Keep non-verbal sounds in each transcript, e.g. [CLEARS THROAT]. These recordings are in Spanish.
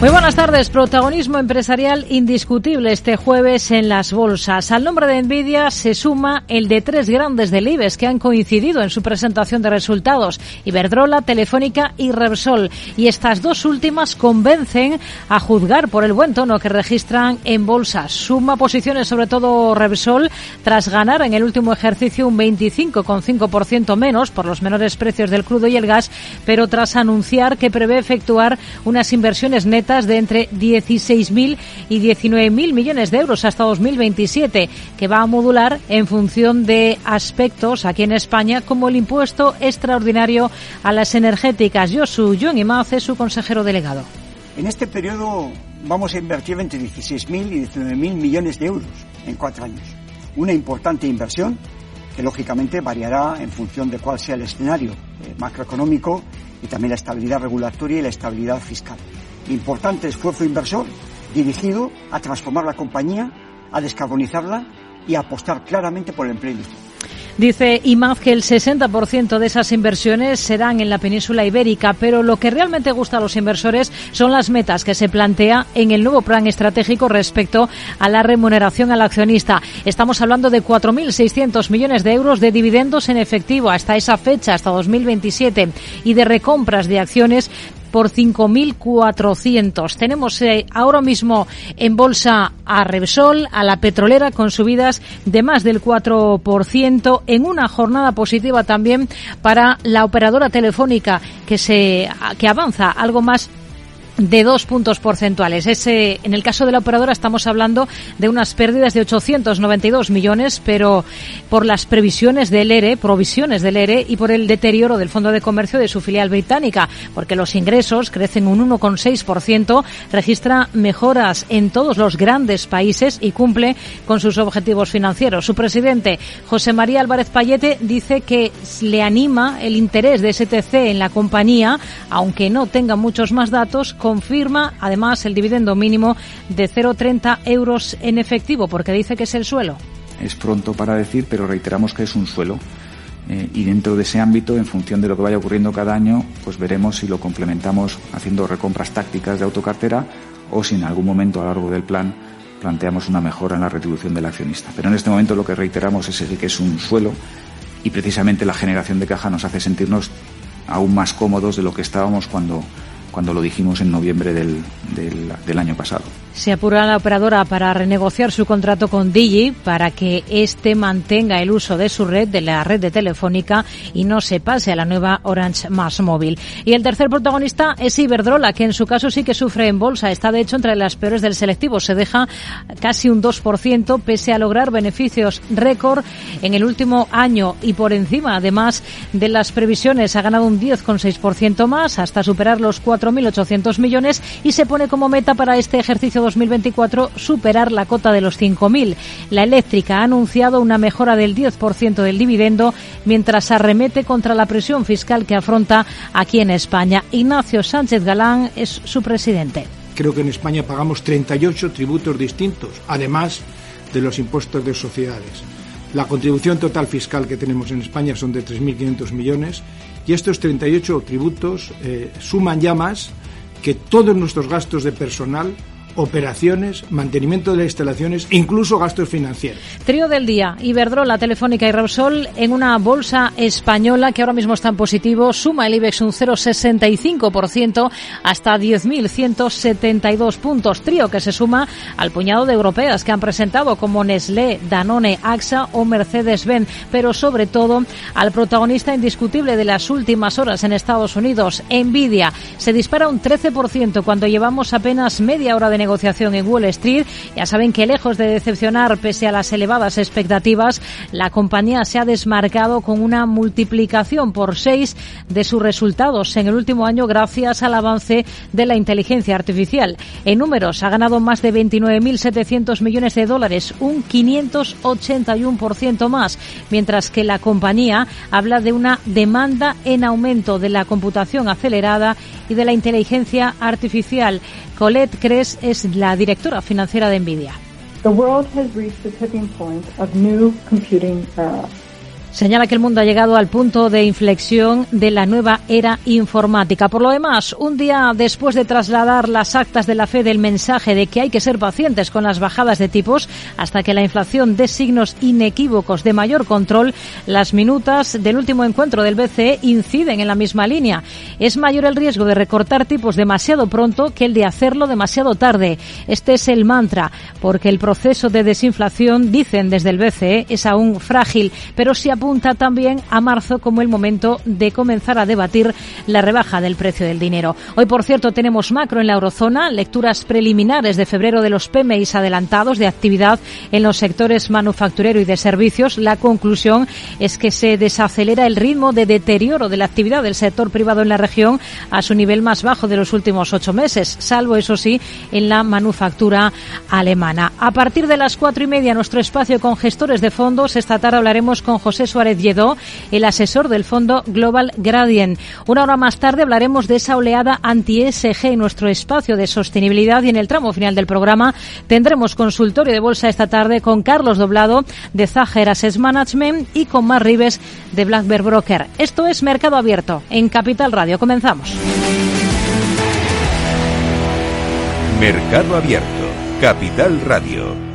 Muy buenas tardes. Protagonismo empresarial indiscutible este jueves en las bolsas. Al nombre de Nvidia se suma el de tres grandes del IBEX que han coincidido en su presentación de resultados, Iberdrola, Telefónica y Repsol. Y estas dos últimas convencen a juzgar por el buen tono que registran en bolsas. Suma posiciones sobre todo Repsol tras ganar en el último ejercicio un 25,5% menos por los menores precios del crudo y el gas, pero tras anunciar que prevé efectuar unas inversiones netas de entre 16.000 y 19.000 millones de euros hasta 2027, que va a modular en función de aspectos aquí en España, como el impuesto extraordinario a las energéticas. Josu John Imaz es su consejero delegado. En este periodo vamos a invertir entre 16.000 y 19.000 millones de euros en cuatro años. Una importante inversión que lógicamente variará en función de cuál sea el escenario eh, macroeconómico y también la estabilidad regulatoria y la estabilidad fiscal importante esfuerzo inversor dirigido a transformar la compañía, a descarbonizarla y a apostar claramente por el empleo. Dice IMAF que el 60% de esas inversiones serán en la península ibérica, pero lo que realmente gusta a los inversores son las metas que se plantea en el nuevo plan estratégico respecto a la remuneración al accionista. Estamos hablando de 4.600 millones de euros de dividendos en efectivo hasta esa fecha, hasta 2027, y de recompras de acciones por 5.400. Tenemos eh, ahora mismo en bolsa a Repsol, a la petrolera, con subidas de más del 4%, en una jornada positiva también para la operadora telefónica que se que avanza algo más de dos puntos porcentuales. Ese, en el caso de la operadora estamos hablando de unas pérdidas de 892 millones, pero por las previsiones del ERE, provisiones del ERE y por el deterioro del Fondo de Comercio de su filial británica, porque los ingresos crecen un 1,6%, registra mejoras en todos los grandes países y cumple con sus objetivos financieros. Su presidente, José María Álvarez Payete, dice que le anima el interés de STC en la compañía, aunque no tenga muchos más datos, confirma además el dividendo mínimo de 0,30 euros en efectivo, porque dice que es el suelo. Es pronto para decir, pero reiteramos que es un suelo. Eh, y dentro de ese ámbito, en función de lo que vaya ocurriendo cada año, pues veremos si lo complementamos haciendo recompras tácticas de autocartera o si en algún momento a lo largo del plan planteamos una mejora en la retribución del accionista. Pero en este momento lo que reiteramos es que es un suelo y precisamente la generación de caja nos hace sentirnos aún más cómodos de lo que estábamos cuando cuando lo dijimos en noviembre del, del, año pasado. Se apura la operadora para renegociar su contrato con Digi para que éste mantenga el uso de su red, de la red de Telefónica, y no se pase a la nueva Orange Más Móvil. Y el tercer protagonista es Iberdrola, que en su caso sí que sufre en bolsa. Está de hecho entre las peores del selectivo. Se deja casi un 2% pese a lograr beneficios récord en el último año y por encima, además de las previsiones, ha ganado un 10,6% más hasta superar los 4 4.800 millones y se pone como meta para este ejercicio 2024 superar la cota de los 5.000. La eléctrica ha anunciado una mejora del 10% del dividendo mientras arremete contra la presión fiscal que afronta aquí en España. Ignacio Sánchez Galán es su presidente. Creo que en España pagamos 38 tributos distintos, además de los impuestos de sociedades. La contribución total fiscal que tenemos en España son de 3.500 millones y estos 38 tributos eh, suman ya más que todos nuestros gastos de personal operaciones, mantenimiento de instalaciones incluso gastos financieros. Trío del día, Iberdrola, Telefónica y Repsol en una bolsa española que ahora mismo está en positivo, suma el IBEX un 0,65% hasta 10.172 puntos. Trío que se suma al puñado de europeas que han presentado como Nestlé, Danone, AXA o Mercedes-Benz, pero sobre todo al protagonista indiscutible de las últimas horas en Estados Unidos, Nvidia. Se dispara un 13% cuando llevamos apenas media hora de negociación negociación en Wall Street. Ya saben que lejos de decepcionar pese a las elevadas expectativas, la compañía se ha desmarcado con una multiplicación por seis de sus resultados en el último año gracias al avance de la inteligencia artificial. En números, ha ganado más de 29.700 millones de dólares, un 581% más, mientras que la compañía habla de una demanda en aumento de la computación acelerada y de la inteligencia artificial. Colette Cres es la directora financiera de Nvidia. The world has reached the tipping point of new computing era. Señala que el mundo ha llegado al punto de inflexión de la nueva era informática. Por lo demás, un día después de trasladar las actas de la fe del mensaje de que hay que ser pacientes con las bajadas de tipos hasta que la inflación dé signos inequívocos de mayor control, las minutas del último encuentro del BCE inciden en la misma línea. Es mayor el riesgo de recortar tipos demasiado pronto que el de hacerlo demasiado tarde. Este es el mantra, porque el proceso de desinflación, dicen desde el BCE, es aún frágil, pero si apunta también a marzo como el momento de comenzar a debatir la rebaja del precio del dinero. Hoy, por cierto, tenemos macro en la eurozona, lecturas preliminares de febrero de los PMIs adelantados de actividad en los sectores manufacturero y de servicios. La conclusión es que se desacelera el ritmo de deterioro de la actividad del sector privado en la región a su nivel más bajo de los últimos ocho meses, salvo, eso sí, en la manufactura alemana. A partir de las cuatro y media, nuestro espacio con gestores de fondos. Esta tarde hablaremos con José Suárez Lledó, el asesor del fondo Global Gradient. Una hora más tarde hablaremos de esa oleada anti-ESG en nuestro espacio de sostenibilidad y en el tramo final del programa tendremos consultorio de bolsa esta tarde con Carlos Doblado de Zager Asset Management y con Mar Rives de Black Broker. Esto es Mercado Abierto en Capital Radio. Comenzamos. Mercado Abierto, Capital Radio.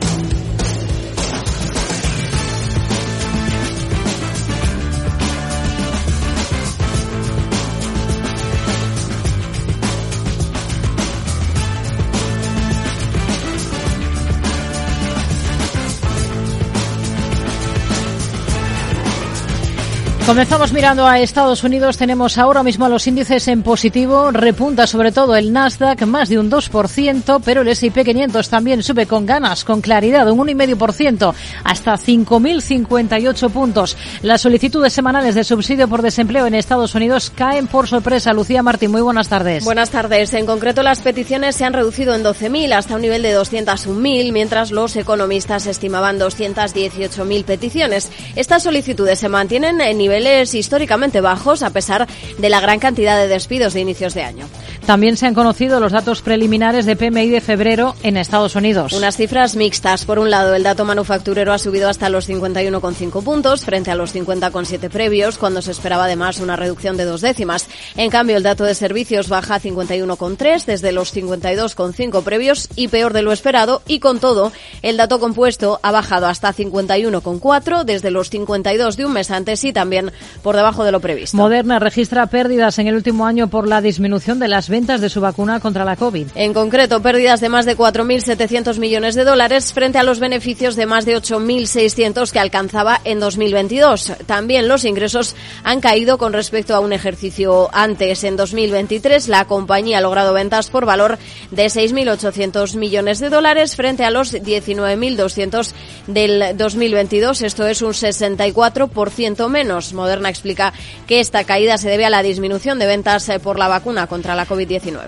Comenzamos mirando a Estados Unidos. Tenemos ahora mismo los índices en positivo. Repunta sobre todo el Nasdaq, más de un 2%, pero el S&P 500 también sube con ganas, con claridad, un 1,5%, hasta 5.058 puntos. Las solicitudes semanales de subsidio por desempleo en Estados Unidos caen por sorpresa. Lucía Martín, muy buenas tardes. Buenas tardes. En concreto, las peticiones se han reducido en 12.000 hasta un nivel de 201.000, mientras los economistas estimaban 218.000 peticiones. Estas solicitudes se mantienen en nivel niveles históricamente bajos a pesar de la gran cantidad de despidos de inicios de año. También se han conocido los datos preliminares de PMI de febrero en Estados Unidos. Unas cifras mixtas. Por un lado, el dato manufacturero ha subido hasta los 51,5 puntos frente a los 50,7 previos, cuando se esperaba además una reducción de dos décimas. En cambio, el dato de servicios baja a 51,3 desde los 52,5 previos y peor de lo esperado. Y con todo, el dato compuesto ha bajado hasta 51,4 desde los 52 de un mes antes y también por debajo de lo previsto. Moderna registra pérdidas en el último año por la disminución de las ventas de su vacuna contra la COVID. En concreto, pérdidas de más de 4.700 millones de dólares frente a los beneficios de más de 8.600 que alcanzaba en 2022. También los ingresos han caído con respecto a un ejercicio antes. En 2023, la compañía ha logrado ventas por valor de 6.800 millones de dólares frente a los 19.200 del 2022. Esto es un 64% menos. Moderna explica que esta caída se debe a la disminución de ventas eh, por la vacuna contra la COVID.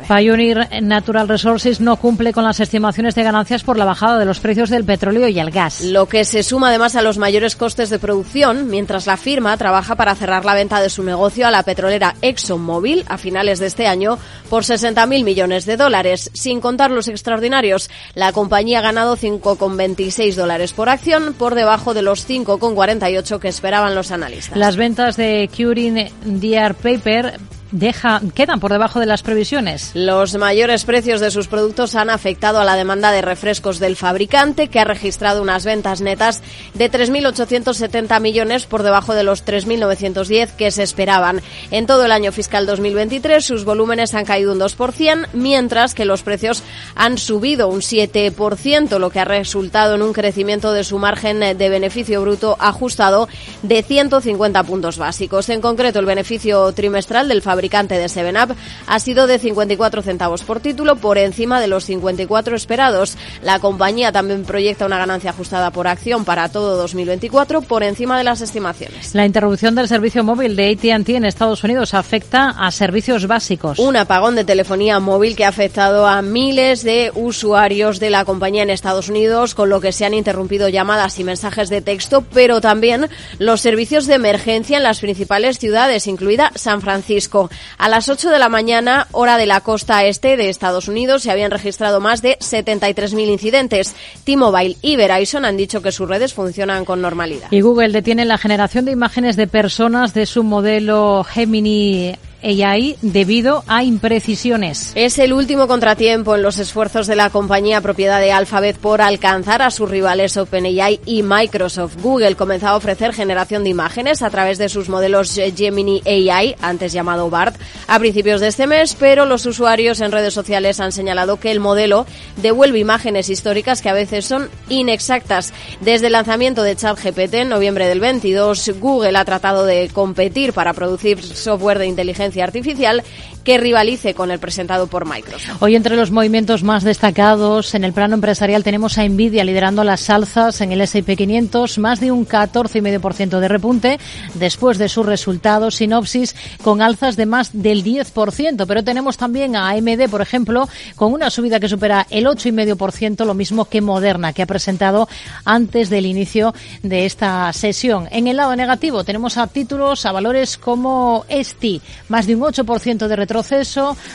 Pioneer Natural Resources no cumple con las estimaciones de ganancias por la bajada de los precios del petróleo y el gas. Lo que se suma además a los mayores costes de producción, mientras la firma trabaja para cerrar la venta de su negocio a la petrolera ExxonMobil a finales de este año por 60.000 millones de dólares. Sin contar los extraordinarios, la compañía ha ganado 5,26 dólares por acción, por debajo de los 5,48 que esperaban los analistas. Las ventas de Curing DR Paper deja, quedan por debajo de las previsiones. Los mayores precios de sus productos han afectado a la demanda de refrescos del fabricante, que ha registrado unas ventas netas de 3.870 millones por debajo de los 3.910 que se esperaban. En todo el año fiscal 2023 sus volúmenes han caído un 2%, mientras que los precios han subido un 7%, lo que ha resultado en un crecimiento de su margen de beneficio bruto ajustado de 150 puntos básicos. En concreto, el beneficio trimestral del fabricante fabricante de 7up ha sido de 54 centavos por título, por encima de los 54 esperados. La compañía también proyecta una ganancia ajustada por acción para todo 2024 por encima de las estimaciones. La interrupción del servicio móvil de AT&T en Estados Unidos afecta a servicios básicos. Un apagón de telefonía móvil que ha afectado a miles de usuarios de la compañía en Estados Unidos, con lo que se han interrumpido llamadas y mensajes de texto, pero también los servicios de emergencia en las principales ciudades, incluida San Francisco. A las 8 de la mañana, hora de la costa este de Estados Unidos, se habían registrado más de 73.000 incidentes. T-Mobile y Verizon han dicho que sus redes funcionan con normalidad. Y Google detiene la generación de imágenes de personas de su modelo Gemini AI debido a imprecisiones. Es el último contratiempo en los esfuerzos de la compañía propiedad de Alphabet por alcanzar a sus rivales OpenAI y Microsoft. Google comenzó a ofrecer generación de imágenes a través de sus modelos Gemini AI, antes llamado BART, a principios de este mes, pero los usuarios en redes sociales han señalado que el modelo devuelve imágenes históricas que a veces son inexactas. Desde el lanzamiento de ChatGPT en noviembre del 22, Google ha tratado de competir para producir software de inteligencia artificial que rivalice con el presentado por Microsoft. Hoy entre los movimientos más destacados en el plano empresarial tenemos a Nvidia liderando las alzas en el S&P 500, más de un 14,5% de repunte después de sus resultados sinopsis con alzas de más del 10%, pero tenemos también a AMD, por ejemplo, con una subida que supera el 8,5%, lo mismo que Moderna, que ha presentado antes del inicio de esta sesión. En el lado negativo tenemos a títulos, a valores como ESTI, más de un 8% de retroceso.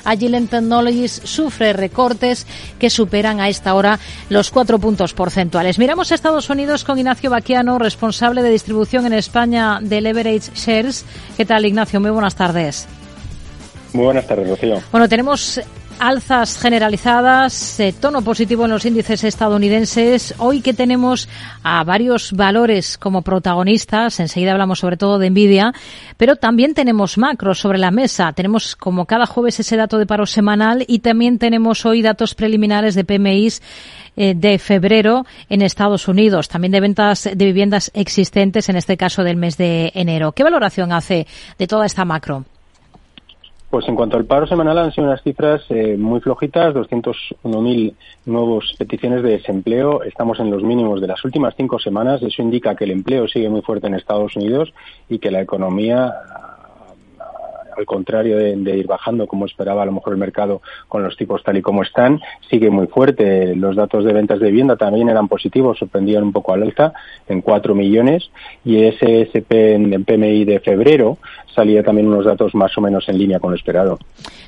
Agilent Technologies sufre recortes que superan a esta hora los cuatro puntos porcentuales. Miramos a Estados Unidos con Ignacio Baquiano, responsable de distribución en España de Leverage Shares. ¿Qué tal, Ignacio? Muy buenas tardes. Muy buenas tardes, Rocío. Bueno, tenemos alzas generalizadas, eh, tono positivo en los índices estadounidenses. Hoy que tenemos a varios valores como protagonistas, enseguida hablamos sobre todo de Nvidia, pero también tenemos macros sobre la mesa. Tenemos como cada jueves ese dato de paro semanal y también tenemos hoy datos preliminares de PMIs eh, de febrero en Estados Unidos, también de ventas de viviendas existentes, en este caso del mes de enero. ¿Qué valoración hace de toda esta macro? Pues en cuanto al paro semanal han sido unas cifras eh, muy flojitas, 201.000 nuevos peticiones de desempleo. Estamos en los mínimos de las últimas cinco semanas. Eso indica que el empleo sigue muy fuerte en Estados Unidos y que la economía al contrario de, ir bajando como esperaba a lo mejor el mercado con los tipos tal y como están, sigue muy fuerte. Los datos de ventas de vivienda también eran positivos, sorprendían un poco al alza en 4 millones y ese SP en PMI de febrero salía también unos datos más o menos en línea con lo esperado.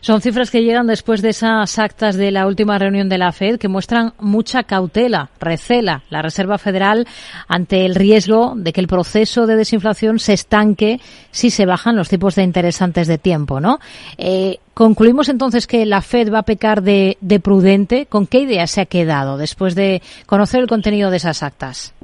Son cifras que llegan después de esas actas de la última reunión de la Fed que muestran mucha cautela, recela la Reserva Federal ante el riesgo de que el proceso de desinflación se estanque si se bajan los tipos de interés antes de tiempo, ¿no? Eh, concluimos entonces que la Fed va a pecar de, de prudente. ¿Con qué idea se ha quedado después de conocer el contenido de esas actas?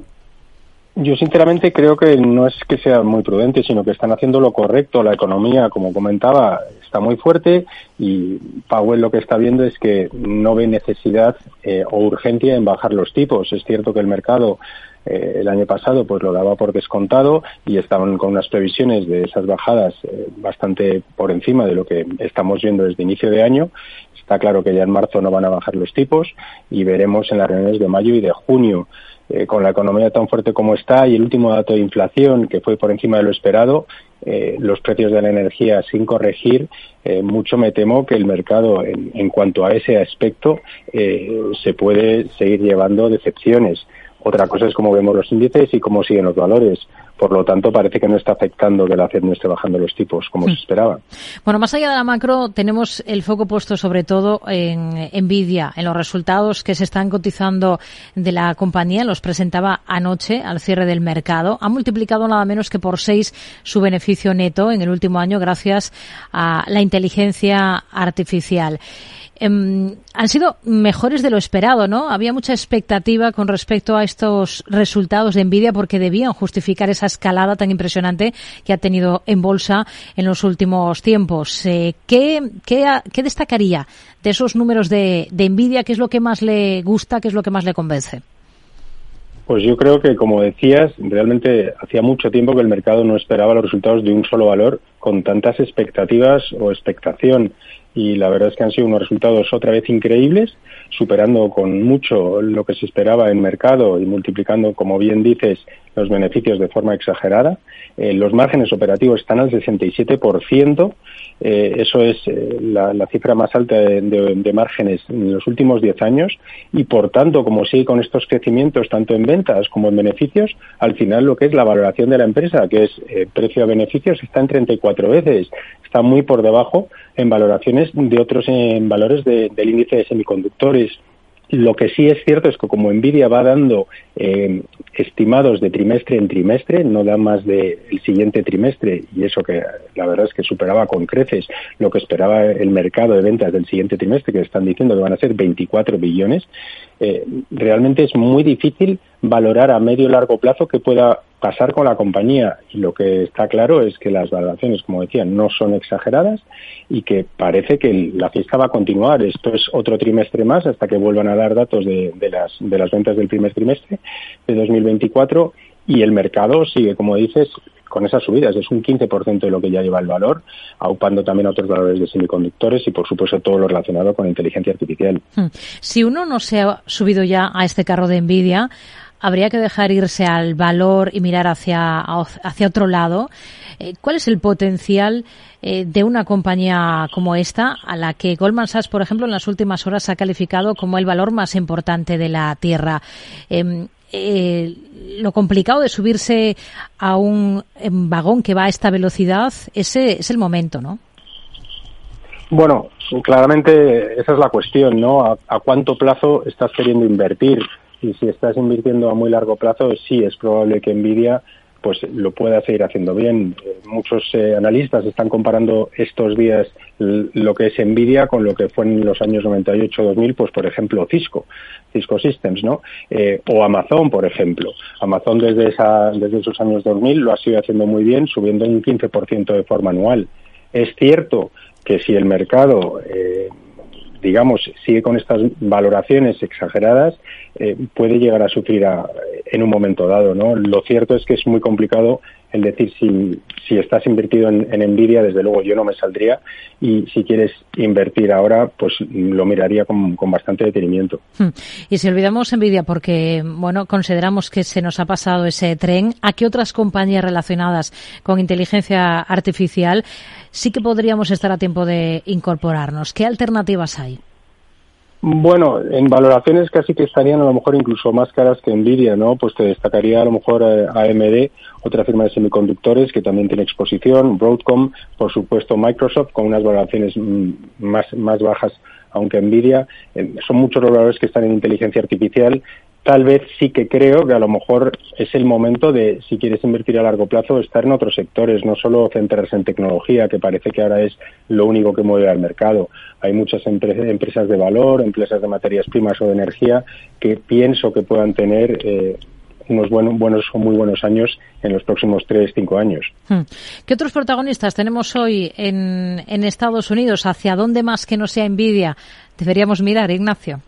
Yo sinceramente creo que no es que sea muy prudente, sino que están haciendo lo correcto. La economía, como comentaba, está muy fuerte y Powell lo que está viendo es que no ve necesidad eh, o urgencia en bajar los tipos. Es cierto que el mercado eh, el año pasado pues lo daba por descontado y estaban con unas previsiones de esas bajadas eh, bastante por encima de lo que estamos viendo desde inicio de año. Está claro que ya en marzo no van a bajar los tipos y veremos en las reuniones de mayo y de junio eh, con la economía tan fuerte como está y el último dato de inflación que fue por encima de lo esperado, eh, los precios de la energía sin corregir, eh, mucho me temo que el mercado en, en cuanto a ese aspecto se puede seguir llevando decepciones. Otra cosa es cómo vemos los índices y cómo siguen los valores. Por lo tanto, parece que no está afectando que la Fed no esté bajando los tipos como se hmm. esperaba. Bueno, más allá de la macro, tenemos el foco puesto sobre todo en Nvidia, en los resultados que se están cotizando de la compañía. Los presentaba anoche al cierre del mercado. Ha multiplicado nada menos que por seis su beneficio neto en el último año gracias a la inteligencia artificial. Em, han sido mejores de lo esperado, ¿no? Había mucha expectativa con respecto a estos resultados de Nvidia porque debían justificar esa escalada tan impresionante que ha tenido en bolsa en los últimos tiempos. Eh, ¿qué, destacaría de esos números de, de Nvidia? ¿Qué es lo que más le gusta? ¿Qué es lo que más le convence? Pues yo creo que, como decías, realmente hacía mucho tiempo que el mercado no esperaba los resultados de un solo valor con tantas expectativas o expectación. Y la verdad es que han sido unos resultados otra vez increíbles, superando con mucho lo que se esperaba en mercado y multiplicando, como bien dices, los beneficios de forma exagerada. Eh, los márgenes operativos están al 67%. Eh, eso es eh, la, cifra más alta de, márgenes en los últimos 10 años. Y por tanto, como sigue con estos crecimientos tanto en ventas como en beneficios, al final lo que es la valoración de la empresa, que es precio a beneficios, está en 34 veces. Está muy por debajo en valoraciones de otros en valores del índice de semiconductores lo que sí es cierto es que como Nvidia va dando eh, estimados de trimestre en trimestre, no da más del siguiente trimestre, y eso que la verdad es que superaba con creces lo que esperaba el mercado de ventas del siguiente trimestre, que están diciendo que van a ser 24 billones, eh, realmente es muy difícil valorar a medio y largo plazo qué pueda pasar con la compañía. Y lo que está claro es que las valoraciones, como decía, no son exageradas y que parece que la fiesta va a continuar. Esto es otro trimestre más hasta que vuelvan a dar datos de, las, de las ventas del primer trimestre de 2024 y el mercado sigue, como dices, con esas subidas. Es un 15% de lo que ya lleva el valor, aupando también a otros valores de semiconductores y, por supuesto, todo lo relacionado con inteligencia artificial. Hmm. Si uno no se ha subido ya a este carro de Nvidia, habría que dejar irse al valor y mirar hacia, hacia otro lado. Eh, ¿Cuál es el potencial eh, de una compañía como esta, a la que Goldman Sachs, por ejemplo, en las últimas horas ha calificado como el valor más importante de la Tierra? Em, eh, lo complicado de subirse a un vagón que va a esta velocidad, ese es el momento, ¿no? Bueno, claramente esa es la cuestión, ¿no? a cuánto plazo estás queriendo invertir? Y si estás invirtiendo a muy largo plazo, sí es probable que Nvidia pues lo pueda seguir haciendo bien. Eh, muchos eh, analistas están comparando estos días lo que es Nvidia con lo que fue en los años 98-2000, pues por ejemplo Cisco, Cisco Systems, ¿no? Eh, o Amazon, por ejemplo. Amazon desde, esa, desde esos años 2000 lo ha seguido haciendo muy bien, subiendo un 15% de forma anual. Es cierto que si el mercado digamos, sigue con estas valoraciones exageradas, eh, puede llegar a sufrir en un momento dado, ¿no? Lo cierto es que es muy complicado el decir si, si estás invertido en, en Nvidia, desde luego yo no me saldría y si quieres invertir ahora, pues lo miraría con, con bastante detenimiento. Hmm. Y si olvidamos Nvidia porque, bueno, consideramos que se nos ha pasado ese tren, ¿a qué otras compañías relacionadas con inteligencia artificial sí que podríamos estar a tiempo de incorporarnos? ¿Qué alternativas hay? Bueno, en valoraciones casi que estarían a lo mejor incluso más caras que Nvidia, ¿no? Pues te destacaría a lo mejor eh, AMD, otra firma de semiconductores que también tiene exposición, Broadcom, por supuesto Microsoft, con unas valoraciones mm, más, más bajas aunque Nvidia, eh, son muchos los valores que están en inteligencia artificial tal vez sí que creo que a lo mejor es el momento de, si quieres invertir a largo plazo, estar en otros sectores, no solo centrarse en tecnología, que parece que ahora es lo único que mueve al mercado. Hay muchas empresas de valor, empresas de materias primas o de energía que pienso que puedan tener eh, unos buenos, buenos o muy buenos años en los próximos tres, cinco años. Hmm. ¿Qué otros protagonistas tenemos hoy en, en Estados Unidos? ¿Hacia dónde más que no sea envidia deberíamos mirar, Ignacio?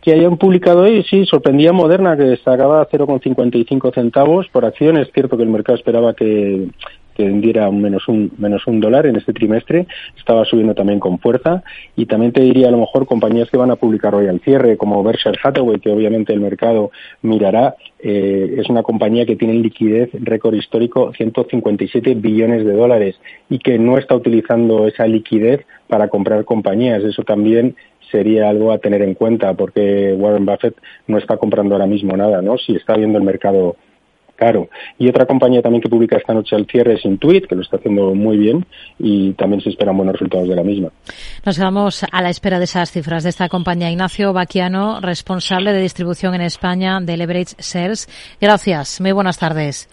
Que hayan publicado hoy, sí, sorprendía Moderna, que sacaba 0,55 centavos por acción. Es cierto que el mercado esperaba que, que vendiera un menos un menos un dólar en este trimestre. Estaba subiendo también con fuerza. Y también te diría a lo mejor compañías que van a publicar hoy al cierre como Berkshire Hathaway que obviamente el mercado mirará. Eh, es una compañía que tiene liquidez récord histórico 157 billones de dólares y que no está utilizando esa liquidez para comprar compañías. Eso también sería algo a tener en cuenta porque Warren Buffett no está comprando ahora mismo nada, ¿no? Si está viendo el mercado caro. Y otra compañía también que publica esta noche al cierre es Intuit, que lo está haciendo muy bien y también se esperan buenos resultados de la misma. Nos quedamos a la espera de esas cifras de esta compañía. Ignacio Baquiano, responsable de distribución en España de Leverage Shares. Gracias. Muy buenas tardes.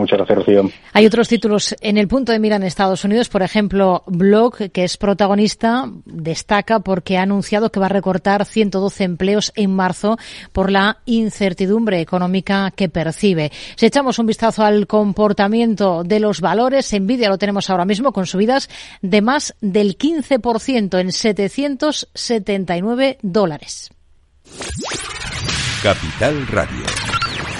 Muchas gracias, Rocío. Hay otros títulos en el punto de mira en Estados Unidos, por ejemplo, Block, que es protagonista, destaca porque ha anunciado que va a recortar 112 empleos en marzo por la incertidumbre económica que percibe. Si echamos un vistazo al comportamiento de los valores, Nvidia lo tenemos ahora mismo con subidas de más del 15% en 779 dólares. Capital Radio.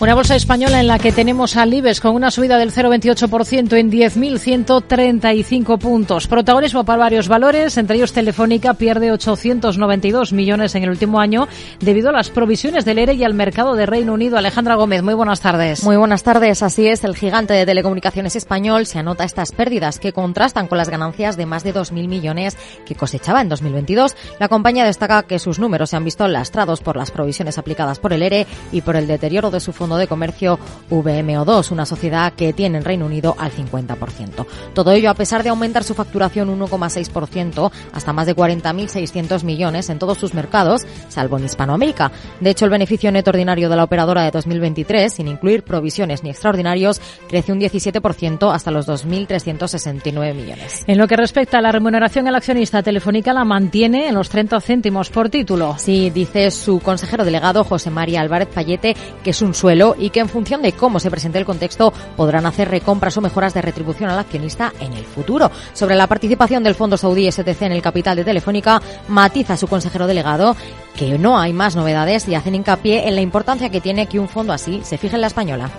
Una bolsa española en la que tenemos al IBEX con una subida del 0,28% en 10.135 puntos. Protagonismo para varios valores, entre ellos Telefónica pierde 892 millones en el último año debido a las provisiones del ERE y al mercado de Reino Unido. Alejandra Gómez, muy buenas tardes. Muy buenas tardes, así es. El gigante de telecomunicaciones español se anota estas pérdidas que contrastan con las ganancias de más de 2.000 millones que cosechaba en 2022. La compañía destaca que sus números se han visto lastrados por las provisiones aplicadas por el ERE y por el deterioro de su fondo de Comercio VMO2, una sociedad que tiene en Reino Unido al 50%. Todo ello a pesar de aumentar su facturación 1,6% hasta más de 40.600 millones en todos sus mercados, salvo en Hispanoamérica. De hecho, el beneficio neto ordinario de la operadora de 2023, sin incluir provisiones ni extraordinarios, crece un 17% hasta los 2.369 millones. En lo que respecta a la remuneración al accionista, Telefónica la mantiene en los 30 céntimos por título. Sí, dice su consejero delegado José María Álvarez Payete que es un suelo y que en función de cómo se presente el contexto podrán hacer recompras o mejoras de retribución al accionista en el futuro. Sobre la participación del fondo saudí STC en el capital de Telefónica, matiza su consejero delegado que no hay más novedades y hacen hincapié en la importancia que tiene que un fondo así se fije en la española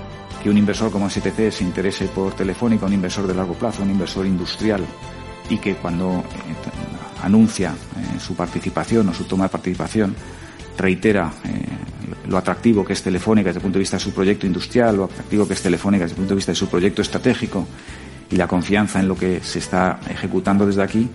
que un inversor como STC se interese por Telefónica, un inversor de largo plazo, un inversor industrial, y que cuando eh, anuncia eh, su participación o su toma de participación reitera eh, lo atractivo que es Telefónica desde el punto de vista de su proyecto industrial, lo atractivo que es Telefónica desde el punto de vista de su proyecto estratégico y la confianza en lo que se está ejecutando desde aquí,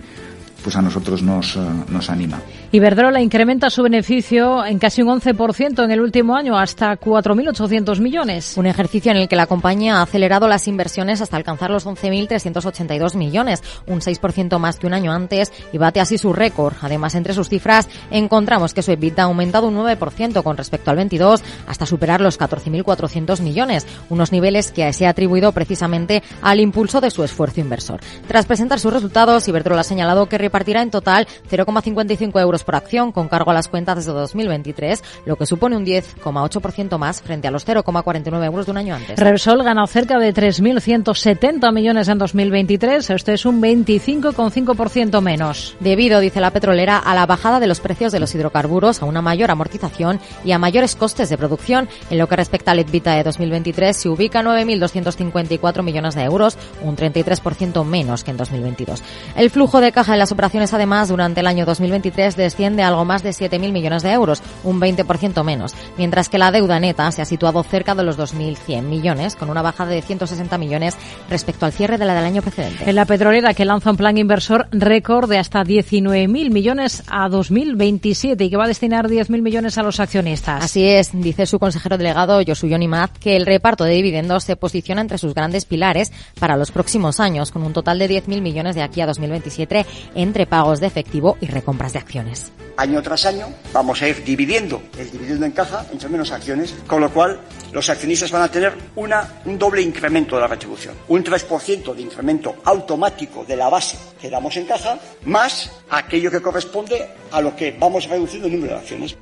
pues a nosotros nos, eh, nos anima. Iberdrola incrementa su beneficio en casi un 11% en el último año, hasta 4.800 millones. Un ejercicio en el que la compañía ha acelerado las inversiones hasta alcanzar los 11.382 millones, un 6% más que un año antes y bate así su récord. Además, entre sus cifras encontramos que su EBITDA ha aumentado un 9% con respecto al 22 hasta superar los 14.400 millones, unos niveles que se ha atribuido precisamente al impulso de su esfuerzo inversor. Tras presentar sus resultados, Iberdrola ha señalado que repartirá en total 0,55 euros por acción con cargo a las cuentas desde 2023, lo que supone un 10,8% más frente a los 0,49 euros de un año antes. Repsol gana cerca de 3.170 millones en 2023. Esto es un 25,5% menos. Debido, dice la petrolera, a la bajada de los precios de los hidrocarburos, a una mayor amortización y a mayores costes de producción. En lo que respecta al EBITDA de 2023, se ubica 9.254 millones de euros, un 33% menos que en 2022. El flujo de caja en las operaciones, además, durante el año 2023 desciende a algo más de 7.000 millones de euros, un 20% menos, mientras que la deuda neta se ha situado cerca de los 2.100 millones, con una bajada de 160 millones respecto al cierre de la del año precedente. En la petrolera, que lanza un plan inversor récord de hasta 19.000 millones a 2027 y que va a destinar 10.000 millones a los accionistas. Así es, dice su consejero delegado, Josu Maz, que el reparto de dividendos se posiciona entre sus grandes pilares para los próximos años, con un total de 10.000 millones de aquí a 2027 entre pagos de efectivo y recompras de acciones. Año tras año vamos a ir dividiendo el dividendo en caja entre menos acciones, con lo cual los accionistas van a tener un doble incremento de la retribución. Un 3% de incremento automático de la base que damos en caja, más aquello que corresponde a lo que vamos reduciendo el número de acciones.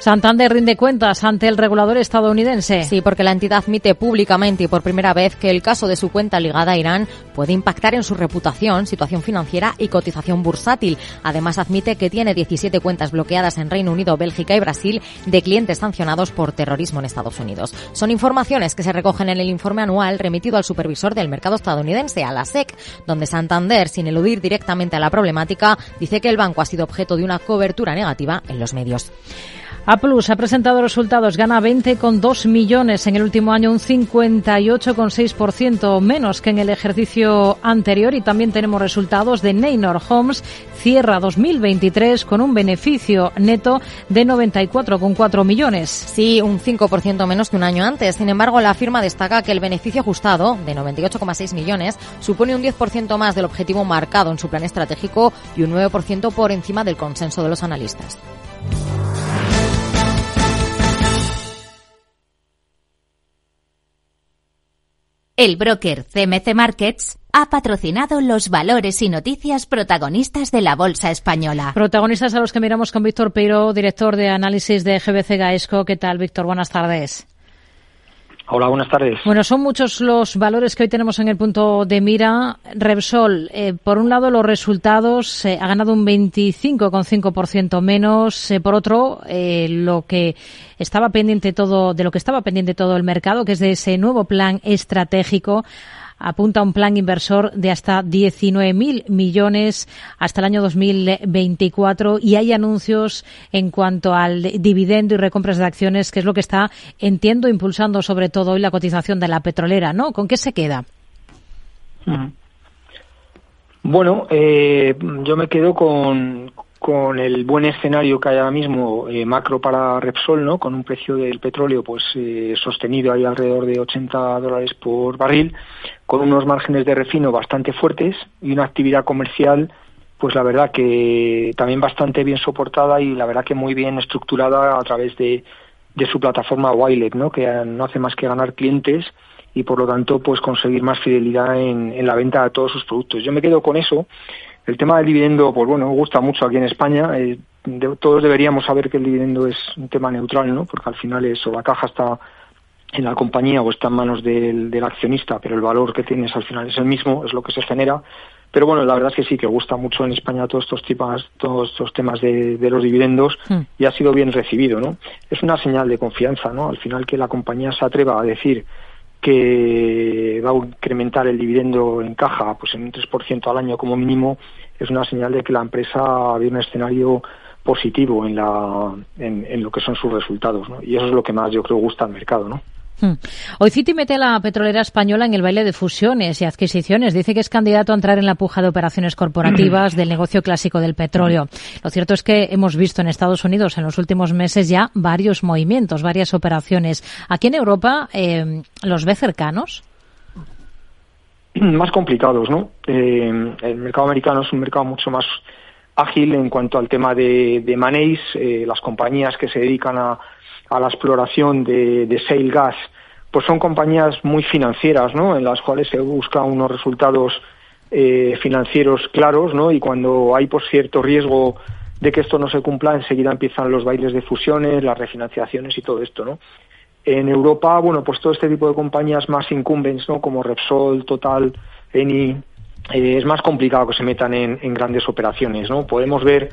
Santander rinde cuentas ante el regulador estadounidense. Sí, porque la entidad admite públicamente y por primera vez que el caso de su cuenta ligada a Irán puede impactar en su reputación, situación financiera y cotización bursátil. Además, admite que tiene 17 cuentas bloqueadas en Reino Unido, Bélgica y Brasil de clientes sancionados por terrorismo en Estados Unidos. Son informaciones que se recogen en el informe anual remitido al supervisor del mercado estadounidense, a la SEC, donde Santander, sin eludir directamente a la problemática, dice que el banco ha sido objeto de una cobertura negativa en los medios. A Plus ha presentado resultados, gana 20,2 millones en el último año, un 58,6% menos que en el ejercicio anterior. Y también tenemos resultados de Neynor Homes, cierra 2023 con un beneficio neto de 94,4 millones. Sí, un 5% menos que un año antes. Sin embargo, la firma destaca que el beneficio ajustado, de 98,6 millones, supone un 10% más del objetivo marcado en su plan estratégico y un 9% por encima del consenso de los analistas. El broker CMC Markets ha patrocinado los valores y noticias protagonistas de la Bolsa Española. Protagonistas a los que miramos con Víctor Peiro, director de análisis de GBC Gaesco. ¿Qué tal, Víctor? Buenas tardes. Hola, buenas tardes. Bueno, son muchos los valores que hoy tenemos en el punto de mira. Repsol, eh, por un lado, los resultados eh, ha ganado un 25,5% menos. Eh, por otro, lo que estaba pendiente todo, de lo que estaba pendiente todo el mercado, que es de ese nuevo plan estratégico apunta a un plan inversor de hasta 19.000 millones hasta el año 2024 y hay anuncios en cuanto al dividendo y recompras de acciones, que es lo que está, entiendo, impulsando sobre todo hoy la cotización de la petrolera, ¿no? ¿Con qué se queda? Bueno, eh, yo me quedo con, con el buen escenario que hay ahora mismo eh, macro para Repsol, ¿no? Con un precio del petróleo pues eh, sostenido ahí alrededor de 80 dólares por barril, con unos márgenes de refino bastante fuertes y una actividad comercial pues la verdad que también bastante bien soportada y la verdad que muy bien estructurada a través de, de su plataforma Wilet, ¿no? Que no hace más que ganar clientes y por lo tanto pues conseguir más fidelidad en, en la venta de todos sus productos. Yo me quedo con eso el tema del dividendo, pues bueno, gusta mucho aquí en España. Eh, todos deberíamos saber que el dividendo es un tema neutral, ¿no? Porque al final eso, la caja está en la compañía o está en manos del, accionista, pero el valor que tienes al final es el mismo, es lo que se genera. Pero bueno, la verdad es que sí, que gusta mucho en España todos estos tipos, todos estos temas de, los dividendos hmm. y ha sido bien recibido, ¿no? Es una señal de confianza, ¿no? Al final que la compañía se atreva a decir que va a incrementar el dividendo en caja pues en un 3% al año como mínimo, es una señal de que la empresa ve un escenario positivo en, la, en, lo que son sus resultados. ¿no? Y eso es lo que más yo creo gusta al mercado. ¿no? Hmm. Hoy Citi mete a la petrolera española en el baile de fusiones y adquisiciones. Dice que es candidato a entrar en la puja de operaciones corporativas [CLEARS THROAT] del negocio clásico del petróleo. Lo cierto es que hemos visto en Estados Unidos en los últimos meses ya varios movimientos, varias operaciones. Aquí en Europa, eh, ¿los ve cercanos? [CLEARS THROAT] Más complicados, ¿no? Eh, el mercado americano es un mercado mucho más ágil en cuanto al tema de, de maneis. Eh, las compañías que se dedican a a la exploración de, de shale gas, pues son compañías muy financieras, ¿no? En las cuales se busca unos resultados eh, financieros claros, ¿no? Y cuando hay pues cierto riesgo de que esto no se cumpla, enseguida empiezan los bailes de fusiones, las refinanciaciones y todo esto, ¿no? En Europa, bueno, pues todo este tipo de compañías más incumbents, ¿no? Como Repsol, Total, Eni, eh, es más complicado que se metan en, grandes operaciones, ¿no? Podemos ver,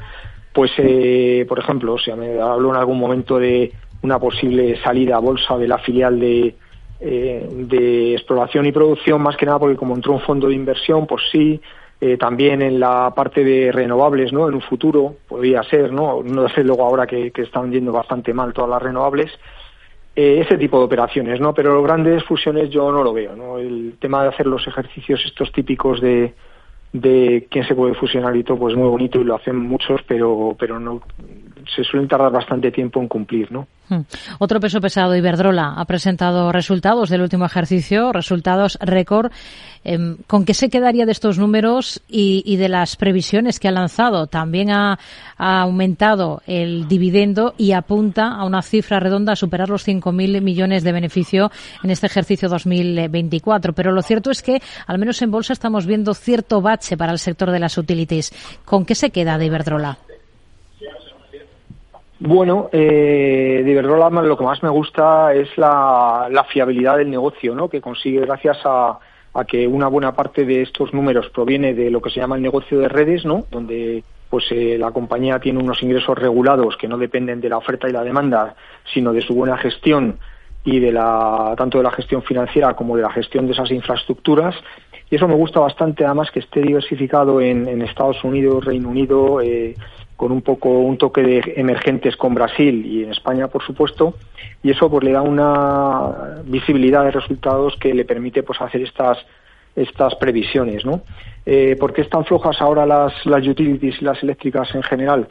pues, eh, por ejemplo, o sea, me habló en algún momento de una posible salida a bolsa de la filial de, eh, de exploración y producción, más que nada porque como entró un fondo de inversión, pues sí, eh, también en la parte de renovables, ¿no? En un futuro podría ser, ¿no? No sé luego ahora que, están yendo bastante mal todas las renovables, eh, ese tipo de operaciones, ¿no? Pero grandes fusiones yo no lo veo, ¿no? El tema de hacer los ejercicios estos típicos de de quién se puede fusionar y todo, pues muy bonito y lo hacen muchos, pero pero no se suelen tardar bastante tiempo en cumplir, ¿no? Hmm. Otro peso pesado, Iberdrola, ha presentado resultados del último ejercicio, resultados récord. Em, ¿Con qué se quedaría de estos números y, de las previsiones que ha lanzado? También ha, aumentado el dividendo y apunta a una cifra redonda a superar los 5.000 millones de beneficio en este ejercicio 2024. Pero lo cierto es que, al menos en bolsa, estamos viendo cierto bache para el sector de las utilities. ¿Con qué se queda de Iberdrola? Bueno, eh, de verdad lo que más me gusta es la, fiabilidad del negocio, ¿no? Que consigue gracias a, que una buena parte de estos números proviene de lo que se llama el negocio de redes, ¿no? Donde pues eh, la compañía tiene unos ingresos regulados que no dependen de la oferta y la demanda, sino de su buena gestión y de la tanto de la gestión financiera como de la gestión de esas infraestructuras y eso me gusta bastante además que esté diversificado en, Estados Unidos, Reino Unido, eh, con un poco un toque de emergentes con Brasil y en España, por supuesto, y eso pues le da una visibilidad de resultados que le permite pues hacer estas estas previsiones, ¿no? Eh, ¿Por qué están flojas ahora las, las utilities y las eléctricas en general?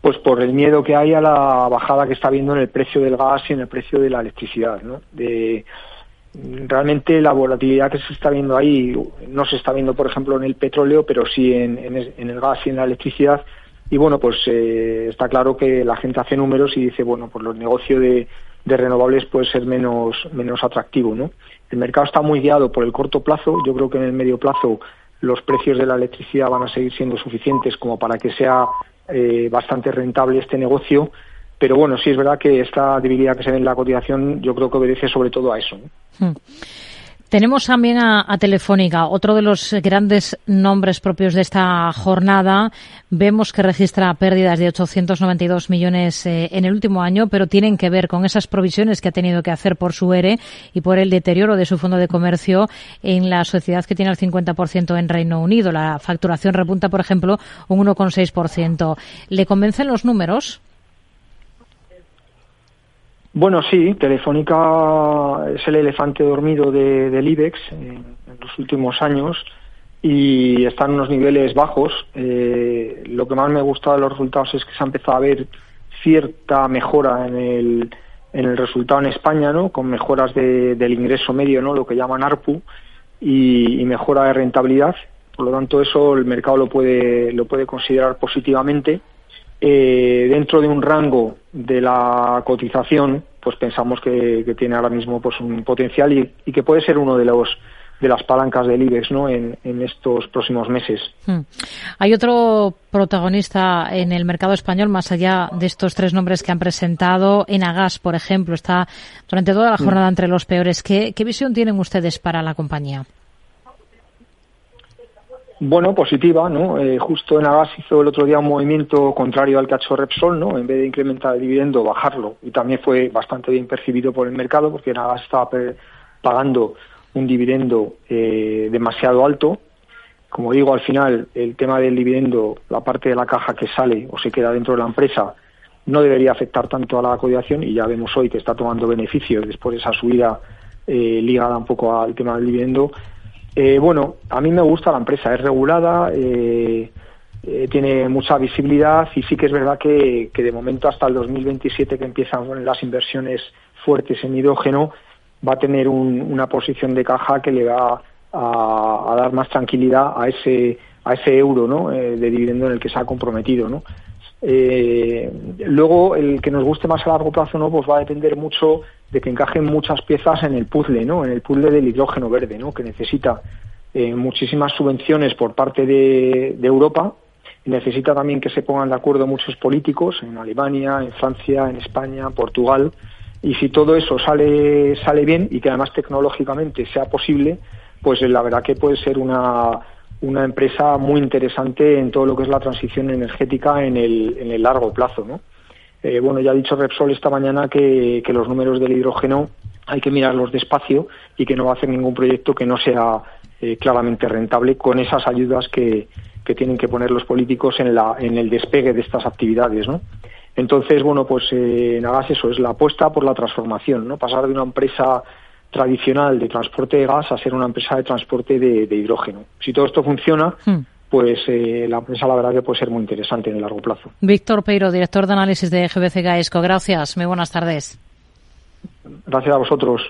Pues por el miedo que hay a la bajada que está habiendo en el precio del gas y en el precio de la electricidad, ¿no? De, realmente la volatilidad que se está viendo ahí no se está viendo, por ejemplo, en el petróleo, pero sí en, en el gas y en la electricidad y bueno, pues eh, está claro que la gente hace números y dice, bueno, pues los negocios de, renovables puede ser menos, menos atractivo, ¿no? El mercado está muy guiado por el corto plazo. Yo creo que en el medio plazo los precios de la electricidad van a seguir siendo suficientes como para que sea eh, bastante rentable este negocio. Pero bueno, sí es verdad que esta debilidad que se ve en la cotización yo creo que obedece sobre todo a eso. Hmm. Tenemos también a, Telefónica, otro de los grandes nombres propios de esta jornada. Vemos que registra pérdidas de 892 millones eh, en el último año, pero tienen que ver con esas provisiones que ha tenido que hacer por su ERE y por el deterioro de su fondo de comercio en la sociedad que tiene el 50% en Reino Unido. La facturación repunta, por ejemplo, un 1,6%. ¿Le convencen los números? Bueno, sí, Telefónica es el elefante dormido de, del IBEX en, los últimos años y está en unos niveles bajos. Eh, lo que más me gusta de los resultados es que se ha empezado a ver cierta mejora en el, en el resultado en España, ¿no? Con mejoras del ingreso medio, ¿no? Lo que llaman ARPU y, y, mejora de rentabilidad. Por lo tanto, eso el mercado lo puede, lo puede considerar positivamente eh, dentro de un rango de la cotización, pues pensamos que, tiene ahora mismo pues un potencial y, que puede ser uno de los de las palancas del IBEX ¿no? en, estos próximos meses. Hmm. Hay otro protagonista en el mercado español, más allá de estos tres nombres que han presentado. Enagas, por ejemplo, está durante toda la hmm. jornada entre los peores. ¿Qué, qué visión tienen ustedes para la compañía? Bueno, positiva, ¿no? Eh, justo en Agas hizo el otro día un movimiento contrario al que ha hecho Repsol, ¿no? En vez de incrementar el dividendo, bajarlo. Y también fue bastante bien percibido por el mercado porque Agas estaba pagando un dividendo eh, demasiado alto. Como digo, al final, el tema del dividendo, la parte de la caja que sale o se queda dentro de la empresa, no debería afectar tanto a la cotización y ya vemos hoy que está tomando beneficios después de esa subida eh, ligada un poco al tema del dividendo eh, bueno, a mí me gusta la empresa, es regulada, eh, eh, tiene mucha visibilidad y sí que es verdad que, de momento hasta el 2027 que empiezan las inversiones fuertes en hidrógeno va a tener una posición de caja que le va a, dar más tranquilidad a ese a ese euro ¿no? de dividendo en el que se ha comprometido. ¿no? Luego, el que nos guste más a largo plazo no pues va a depender mucho de que encajen muchas piezas en el puzzle, ¿no? En el puzzle del hidrógeno verde, ¿no? Que necesita eh, muchísimas subvenciones por parte de, Europa necesita también que se pongan de acuerdo muchos políticos en Alemania, en Francia, en España, Portugal. Y si todo eso sale, sale bien y que además tecnológicamente sea posible, pues la verdad que puede ser una, una empresa muy interesante en todo lo que es la transición energética en el, en el largo plazo, ¿no? Eh, bueno, ya ha dicho Repsol esta mañana que, los números del hidrógeno hay que mirarlos despacio y que no va a hacer ningún proyecto que no sea eh, claramente rentable con esas ayudas que, tienen que poner los políticos en, la, en el despegue de estas actividades, ¿no? Entonces, bueno, pues eh, nada eso, es la apuesta por la transformación, ¿no? Pasar de una empresa tradicional de transporte de gas a ser una empresa de transporte de, hidrógeno. Si todo esto funciona, hmm pues eh, la empresa la verdad que puede ser muy interesante en el largo plazo. Víctor Peiro, director de análisis de GBC Gaesco. Gracias, muy buenas tardes. Gracias a vosotros.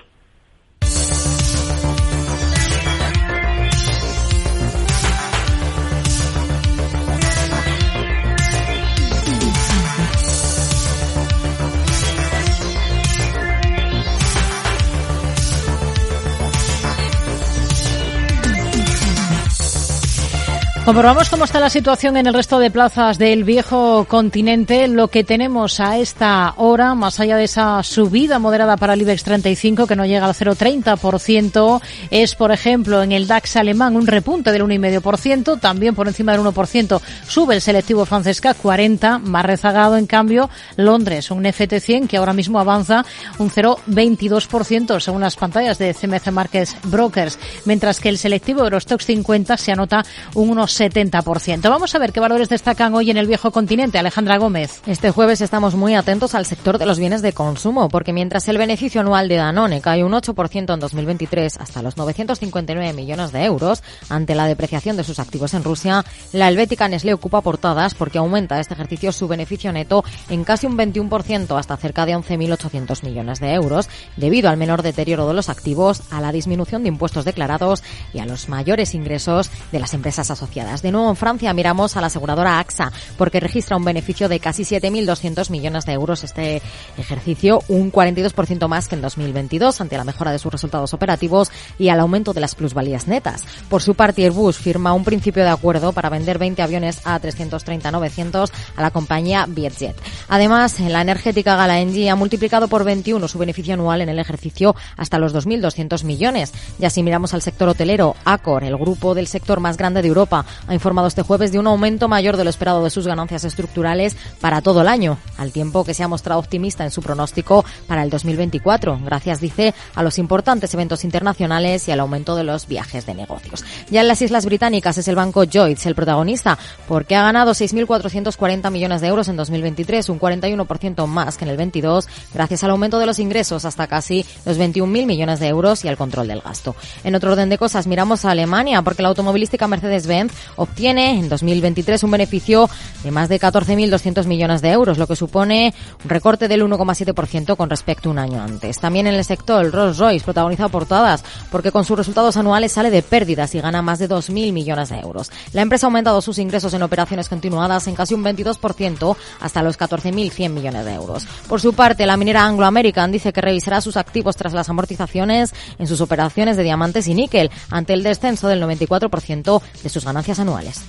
Comprobamos cómo está la situación en el resto de plazas del viejo continente. Lo que tenemos a esta hora, más allá de esa subida moderada para el IBEX 35, que no llega al 0,30%, es, por ejemplo, en el DAX alemán un repunte del 1,5%, también por encima del 1% sube el selectivo francesca 40, más rezagado, en cambio, Londres, un FT100 que ahora mismo avanza un 0,22% según las pantallas de CMC Markets Brokers, mientras que el selectivo Eurostox 50 se anota un 1,6 70%. Vamos a ver qué valores destacan hoy en el viejo continente. Alejandra Gómez. Este jueves estamos muy atentos al sector de los bienes de consumo, porque mientras el beneficio anual de Danone cae un 8% en 2023 hasta los 959 millones de euros ante la depreciación de sus activos en Rusia, la helvética Nestlé ocupa portadas porque aumenta este ejercicio su beneficio neto en casi un 21% hasta cerca de 11.800 millones de euros, debido al menor deterioro de los activos, a la disminución de impuestos declarados y a los mayores ingresos de las empresas asociadas. De nuevo en Francia miramos a la aseguradora AXA porque registra un beneficio de casi 7.200 millones de euros este ejercicio, un 42% más que en 2022 ante la mejora de sus resultados operativos y al aumento de las plusvalías netas. Por su parte, Airbus firma un principio de acuerdo para vender 20 aviones A330-900 a la compañía Vietjet. Además, la energética Galaengie ha multiplicado por 21 su beneficio anual en el ejercicio hasta los 2.200 millones. Y así miramos al sector hotelero, Accor, el grupo del sector más grande de Europa, ha informado este jueves de un aumento mayor de lo esperado de sus ganancias estructurales para todo el año, al tiempo que se ha mostrado optimista en su pronóstico para el 2024, gracias, dice, a los importantes eventos internacionales y al aumento de los viajes de negocios. Ya en las Islas Británicas es el banco Lloyds el protagonista, porque ha ganado 6.440 millones de euros en 2023, un 41% más que en el 22, gracias al aumento de los ingresos hasta casi los 21.000 millones de euros y al control del gasto. En otro orden de cosas, miramos a Alemania, porque la automovilística Mercedes-Benz obtiene en 2023 un beneficio de más de 14.200 millones de euros, lo que supone un recorte del 1,7% con respecto a un año antes. También en el sector, Rolls-Royce, protagonizado por todas, porque con sus resultados anuales sale de pérdidas y gana más de 2.000 millones de euros. La empresa ha aumentado sus ingresos en operaciones continuadas en casi un 22% hasta los 14.100 millones de euros. Por su parte, la minera Anglo American dice que revisará sus activos tras las amortizaciones en sus operaciones de diamantes y níquel, ante el descenso del 94% de sus ganancias anuales.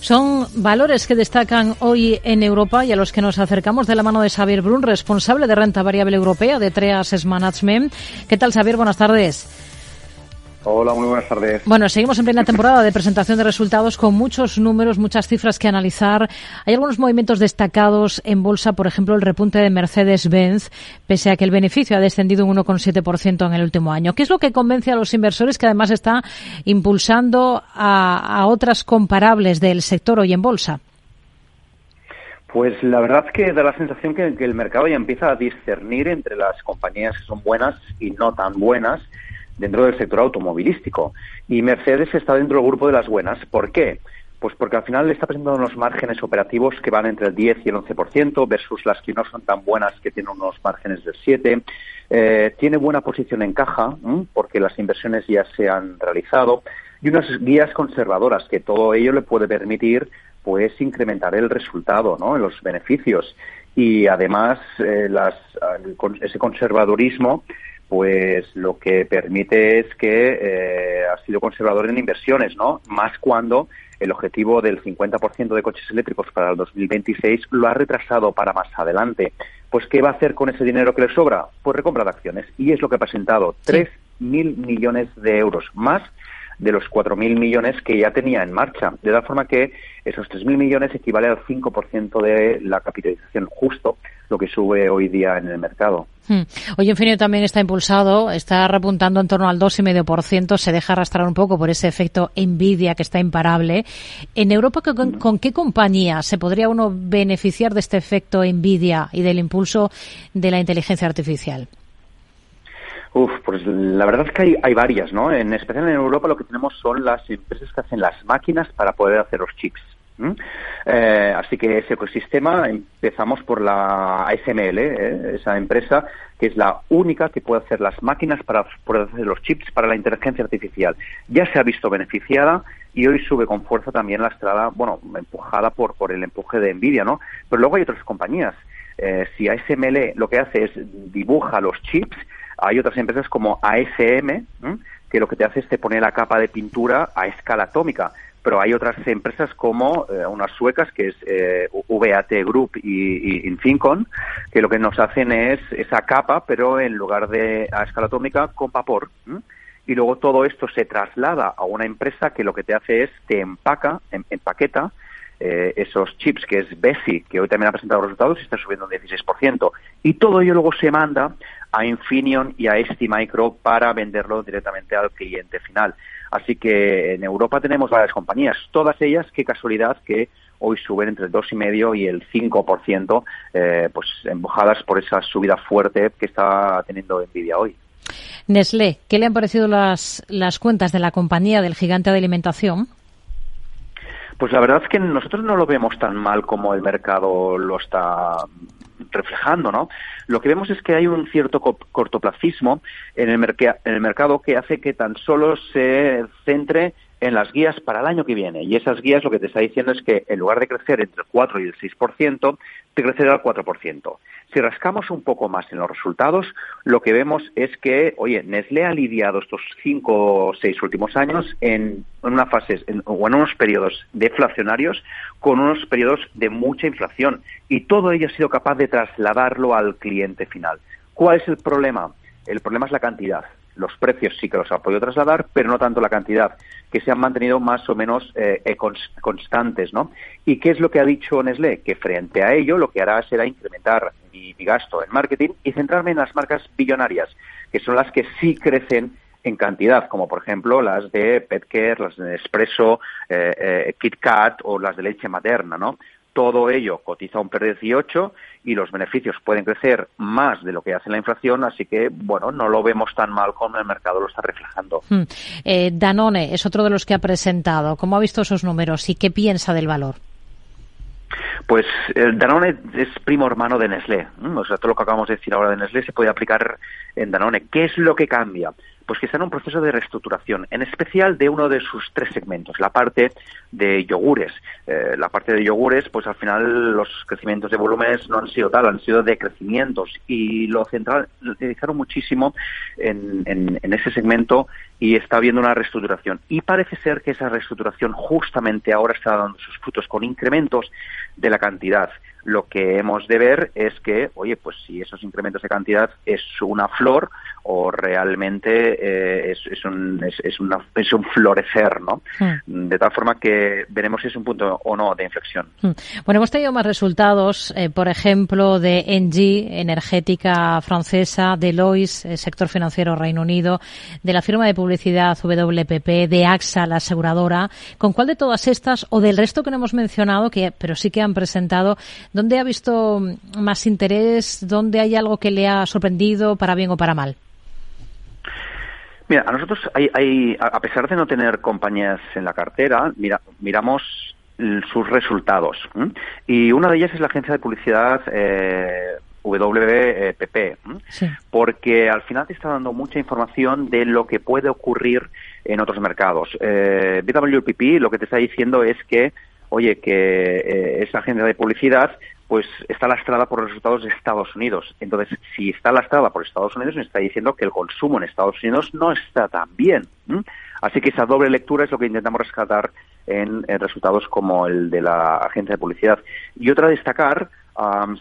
Son valores que destacan hoy en Europa y a los que nos acercamos de la mano de Xavier Brun, responsable de renta variable europea de Treas Management. ¿Qué tal, Xavier? Buenas tardes. Hola, muy buenas tardes. Bueno, seguimos en plena temporada de presentación de resultados con muchos números, muchas cifras que analizar. Hay algunos movimientos destacados en bolsa, por ejemplo, el repunte de Mercedes-Benz, pese a que el beneficio ha descendido un 1,7% en el último año. ¿Qué es lo que convence a los inversores que además está impulsando a, a otras comparables del sector hoy en bolsa? Pues la verdad es que da la sensación que, que el mercado ya empieza a discernir entre las compañías que son buenas y no tan buenas dentro del sector automovilístico. Y Mercedes está dentro del grupo de las buenas. ¿Por qué? Pues porque al final le está presentando unos márgenes operativos que van entre el 10 y el 11% versus las que no son tan buenas que tienen unos márgenes del 7. Eh, tiene buena posición en caja porque las inversiones ya se han realizado y unas guías conservadoras que todo ello le puede permitir pues incrementar el resultado, ¿no? los beneficios y además eh, las, ese conservadurismo pues lo que permite es que eh, ha sido conservador en inversiones, ¿no? Más cuando el objetivo del 50% de coches eléctricos para el 2026 lo ha retrasado para más adelante. Pues, ¿qué va a hacer con ese dinero que le sobra? Pues recompra de acciones. Y es lo que ha presentado, tres mil millones de euros más de los 4.000 millones que ya tenía en marcha. De tal forma que esos 3.000 millones equivale al 5% de la capitalización justo, lo que sube hoy día en el mercado. Hmm. Hoy Infinio también está impulsado, está repuntando en torno al 2,5%, se deja arrastrar un poco por ese efecto envidia que está imparable. En Europa, ¿con, ¿con, qué compañía se podría uno beneficiar de este efecto envidia y del impulso de la inteligencia artificial? Uf, pues la verdad es que hay, hay, varias, ¿no? En especial en Europa lo que tenemos son las empresas que hacen las máquinas para poder hacer los chips. Eh, así que ese ecosistema empezamos por la ASML, ¿eh? esa empresa que es la única que puede hacer las máquinas para hacer los chips para la inteligencia artificial. Ya se ha visto beneficiada y hoy sube con fuerza también la estrada, bueno, empujada por, por el empuje de Nvidia, ¿no? Pero luego hay otras compañías. Eh, si ASML lo que hace es dibuja los chips, hay otras empresas como ASM, que lo que te hace es te pone la capa de pintura a escala atómica pero hay otras empresas como eh, unas suecas, que es eh, VAT Group y, Infincon, que lo que nos hacen es esa capa, pero en lugar de a escala atómica, con vapor. Y luego todo esto se traslada a una empresa que lo que te hace es te empaca, em, empaqueta, eh, esos chips, que es Besi, que hoy también ha presentado resultados y está subiendo un 16%. Y todo ello luego se manda a Infineon y a STMicro para venderlo directamente al cliente final. Así que en Europa tenemos varias compañías, todas ellas, qué casualidad que hoy suben entre el 2,5 y el 5%, eh, pues empujadas por esa subida fuerte que está teniendo Nvidia hoy. Nestlé, ¿qué le han parecido las, las cuentas de la compañía del gigante de alimentación? Pues la verdad es que nosotros no lo vemos tan mal como el mercado lo está reflejando, ¿no? Lo que vemos es que hay un cierto cortoplacismo en el, en el mercado que hace que tan solo se centre en las guías para el año que viene. Y esas guías lo que te está diciendo es que en lugar de crecer entre el 4 y el 6%, te crecerá al 4%. Si rascamos un poco más en los resultados, lo que vemos es que, oye, Nestlé ha lidiado estos cinco o seis últimos años en, una fase o en unos periodos deflacionarios con unos periodos de mucha inflación y todo ello ha sido capaz de trasladarlo al cliente final. ¿Cuál es el problema? El problema es la cantidad los precios sí que los ha podido trasladar, pero no tanto la cantidad, que se han mantenido más o menos eh, eh, constantes, ¿no? ¿Y qué es lo que ha dicho Nestlé? Que frente a ello lo que hará será incrementar mi, gasto en marketing y centrarme en las marcas billonarias, que son las que sí crecen en cantidad, como por ejemplo las de Petcare, las de Nespresso, eh, eh KitKat o las de leche materna, ¿no? Todo ello cotiza un PER18 y los beneficios pueden crecer más de lo que hace la inflación, así que, bueno, no lo vemos tan mal como el mercado lo está reflejando. Hmm. Eh, Danone es otro de los que ha presentado. ¿Cómo ha visto esos números y qué piensa del valor? Pues eh, Danone es primo hermano de Nestlé. O sea, todo lo que acabamos de decir ahora de Nestlé se puede aplicar en Danone. ¿Qué es lo que cambia? pues que está en un proceso de reestructuración, en especial de uno de sus tres segmentos, la parte de yogures. Eh, la parte de yogures, pues al final los crecimientos de volúmenes no han sido tal, han sido de crecimientos y lo centralizaron muchísimo en, en ese segmento y está habiendo una reestructuración. Y parece ser que esa reestructuración justamente ahora está dando sus frutos con incrementos de la cantidad lo que hemos de ver es que, oye, pues si esos incrementos de cantidad es una flor o realmente eh, es, un, es, una, es un florecer, ¿no? Hmm. De tal forma que veremos si es un punto o no de inflexión. Hmm. Bueno, hemos tenido más resultados, eh, por ejemplo, de Engie, energética francesa, de Lois, eh, sector financiero Reino Unido, de la firma de publicidad WPP, de AXA, la aseguradora. ¿Con cuál de todas estas o del resto que no hemos mencionado, que pero sí que han presentado, ¿Dónde ha visto más interés? ¿Dónde hay algo que le ha sorprendido para bien o para mal? Mira, a nosotros hay, a pesar de no tener compañías en la cartera, mira, miramos sus resultados. Y una de ellas es la agencia de publicidad eh, WPP, porque al final te está dando mucha información de lo que puede ocurrir en otros mercados. Eh, BWPP lo que te está diciendo es que oye, que eh, esa agencia de publicidad pues está lastrada por los resultados de Estados Unidos. Entonces, si está lastrada por Estados Unidos, nos está diciendo que el consumo en Estados Unidos no está tan bien. Así que esa doble lectura es lo que intentamos rescatar en, resultados como el de la agencia de publicidad. Y otra destacar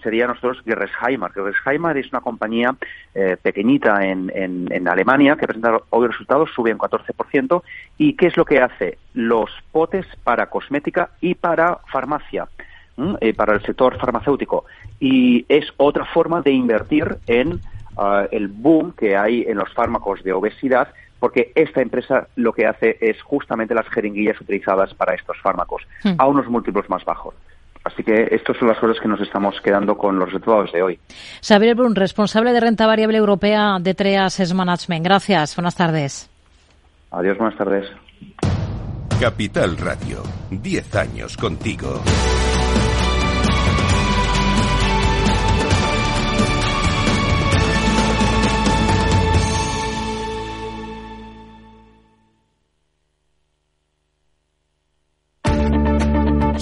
sería nosotros Gerresheimer. Gerresheimer es una compañía eh, pequeñita en, en, Alemania que presenta hoy resultados, sube un 14%. ¿Y qué es lo que hace? Los potes para cosmética y para farmacia. Eh, para el sector farmacéutico. Y es otra forma de invertir en ah, el boom que hay en los fármacos de obesidad porque esta empresa lo que hace es justamente las jeringuillas utilizadas para estos fármacos hmm. a unos múltiplos más bajos. Así que estas son las cosas que nos estamos quedando con los resultados de hoy. Xavier Brun, responsable de renta variable europea de Treas Management. Gracias. Buenas tardes. Adiós, buenas tardes. Capital Radio. Diez años contigo.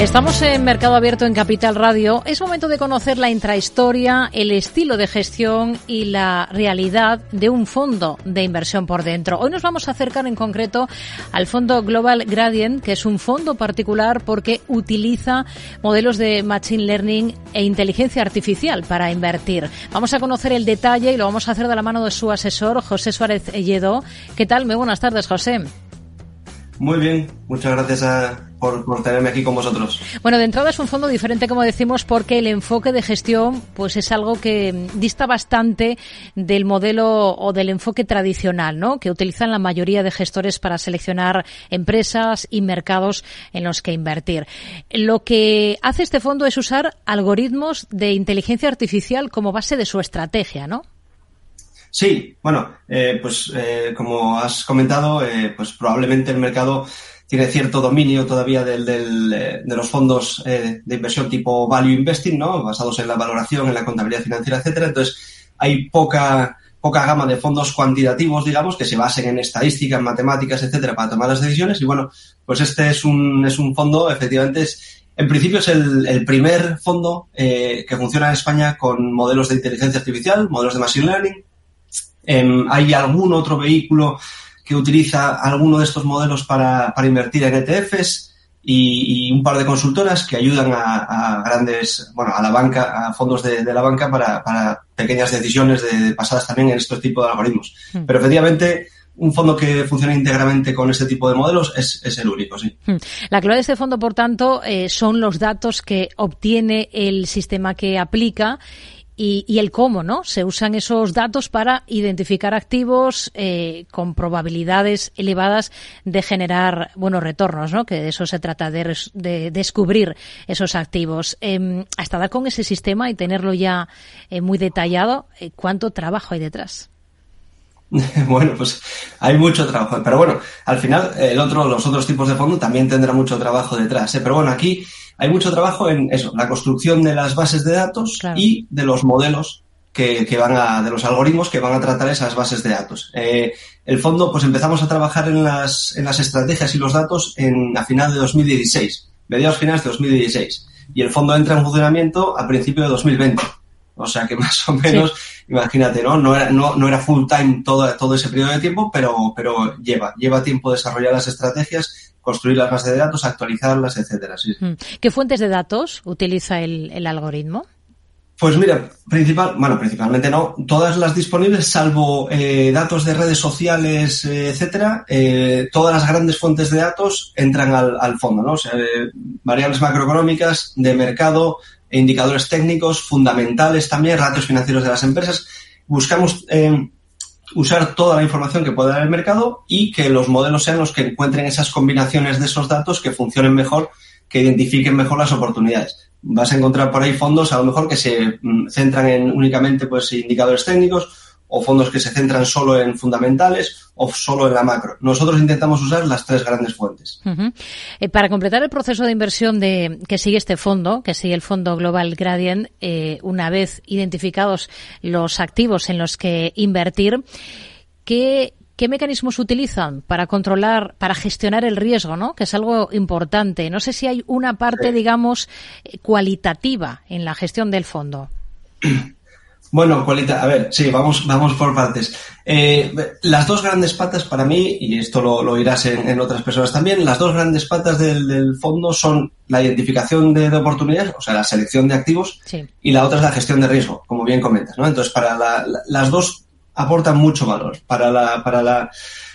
Estamos en Mercado Abierto en Capital Radio. Es momento de conocer la intrahistoria, el estilo de gestión y la realidad de un fondo de inversión por dentro. Hoy nos vamos a acercar en concreto al fondo Global Gradient, que es un fondo particular porque utiliza modelos de Machine Learning e inteligencia artificial para invertir. Vamos a conocer el detalle y lo vamos a hacer de la mano de su asesor, José Suárez Lledó. ¿Qué tal? Muy buenas tardes, José. Muy bien, muchas gracias a, por, por, tenerme aquí con vosotros. Bueno, de entrada es un fondo diferente, como decimos, porque el enfoque de gestión pues es algo que dista bastante del modelo o del enfoque tradicional, ¿no? Que utilizan la mayoría de gestores para seleccionar empresas y mercados en los que invertir. Lo que hace este fondo es usar algoritmos de inteligencia artificial como base de su estrategia, ¿no? Sí, bueno, eh, pues eh, como has comentado, eh, pues probablemente el mercado tiene cierto dominio todavía del, del, eh, de los fondos eh, de inversión tipo value investing, ¿no? Basados en la valoración, en la contabilidad financiera, etcétera. Entonces, hay poca, poca gama de fondos cuantitativos, digamos, que se basen en estadística, en matemáticas, etcétera, para tomar las decisiones. Y bueno, pues este es un, es un fondo, efectivamente, es, en principio es el, primer fondo eh, que funciona en España con modelos de inteligencia artificial, modelos de machine learning, eh, hay algún otro vehículo que utiliza alguno de estos modelos para, para invertir en ETFs y, y, un par de consultoras que ayudan a, a, grandes, bueno, a la banca, a fondos de, de la banca para, para, pequeñas decisiones de, basadas también en este tipo de algoritmos. Mm. Pero efectivamente, un fondo que funcione íntegramente con este tipo de modelos es, es el único, sí. La clave de este fondo, por tanto, eh, son los datos que obtiene el sistema que aplica y, el cómo, ¿no? Se usan esos datos para identificar activos eh, con probabilidades elevadas de generar buenos retornos, ¿no? Que de eso se trata, de, de descubrir esos activos. Eh, hasta dar con ese sistema y tenerlo ya eh, muy detallado, eh, ¿cuánto trabajo hay detrás? [LAUGHS] Bueno, pues hay mucho trabajo, pero bueno, al final el otro, los otros tipos de fondo también tendrán mucho trabajo detrás. ¿eh? Pero bueno, aquí hay mucho trabajo en eso, la construcción de las bases de datos claro. y de los modelos que, que, van a, de los algoritmos que van a tratar esas bases de datos. Eh, el fondo, pues empezamos a trabajar en las, en las estrategias y los datos en, a final de 2016, mediados finales de 2016. Y el fondo entra en funcionamiento a principio de 2020. O sea que [LAUGHS] más o menos, sí. imagínate, ¿no? No era, no, no era full time todo, todo ese periodo de tiempo, pero, pero lleva, lleva tiempo desarrollar las estrategias construir las bases de datos, actualizarlas, etcétera. Sí. ¿Qué fuentes de datos utiliza el, el, algoritmo? Pues mira, principal, bueno, principalmente no, todas las disponibles, salvo eh, datos de redes sociales, eh, etcétera, eh, todas las grandes fuentes de datos entran al, al fondo, ¿no? O sea, eh, variables macroeconómicas, de mercado, indicadores técnicos, fundamentales también, ratios financieros de las empresas. Buscamos usar toda la información que pueda dar el mercado y que los modelos sean los que encuentren esas combinaciones de esos datos que funcionen mejor, que identifiquen mejor las oportunidades. Vas a encontrar por ahí fondos a lo mejor que se mm, centran en únicamente pues indicadores técnicos o fondos que se centran solo en fundamentales o solo en la macro. Nosotros intentamos usar las tres grandes fuentes. Uh -huh. eh, para completar el proceso de inversión de, que sigue este fondo, que sigue el fondo Global Gradient, eh, una vez identificados los activos en los que invertir, ¿qué, ¿Qué mecanismos utilizan para controlar, para gestionar el riesgo, ¿no? Que es algo importante. No sé si hay una parte, sí. digamos, cualitativa en la gestión del fondo. [CLEARS THROAT] Bueno, cualita, a ver, sí, vamos, vamos por partes. Eh, las dos grandes patas para mí, y esto lo, lo irás en, en, otras personas también, las dos grandes patas del, del fondo son la identificación de, de, oportunidades, o sea, la selección de activos, sí. y la otra es la gestión de riesgo, como bien comentas, ¿no? Entonces, para la, la, las dos aportan mucho valor. Para la, para la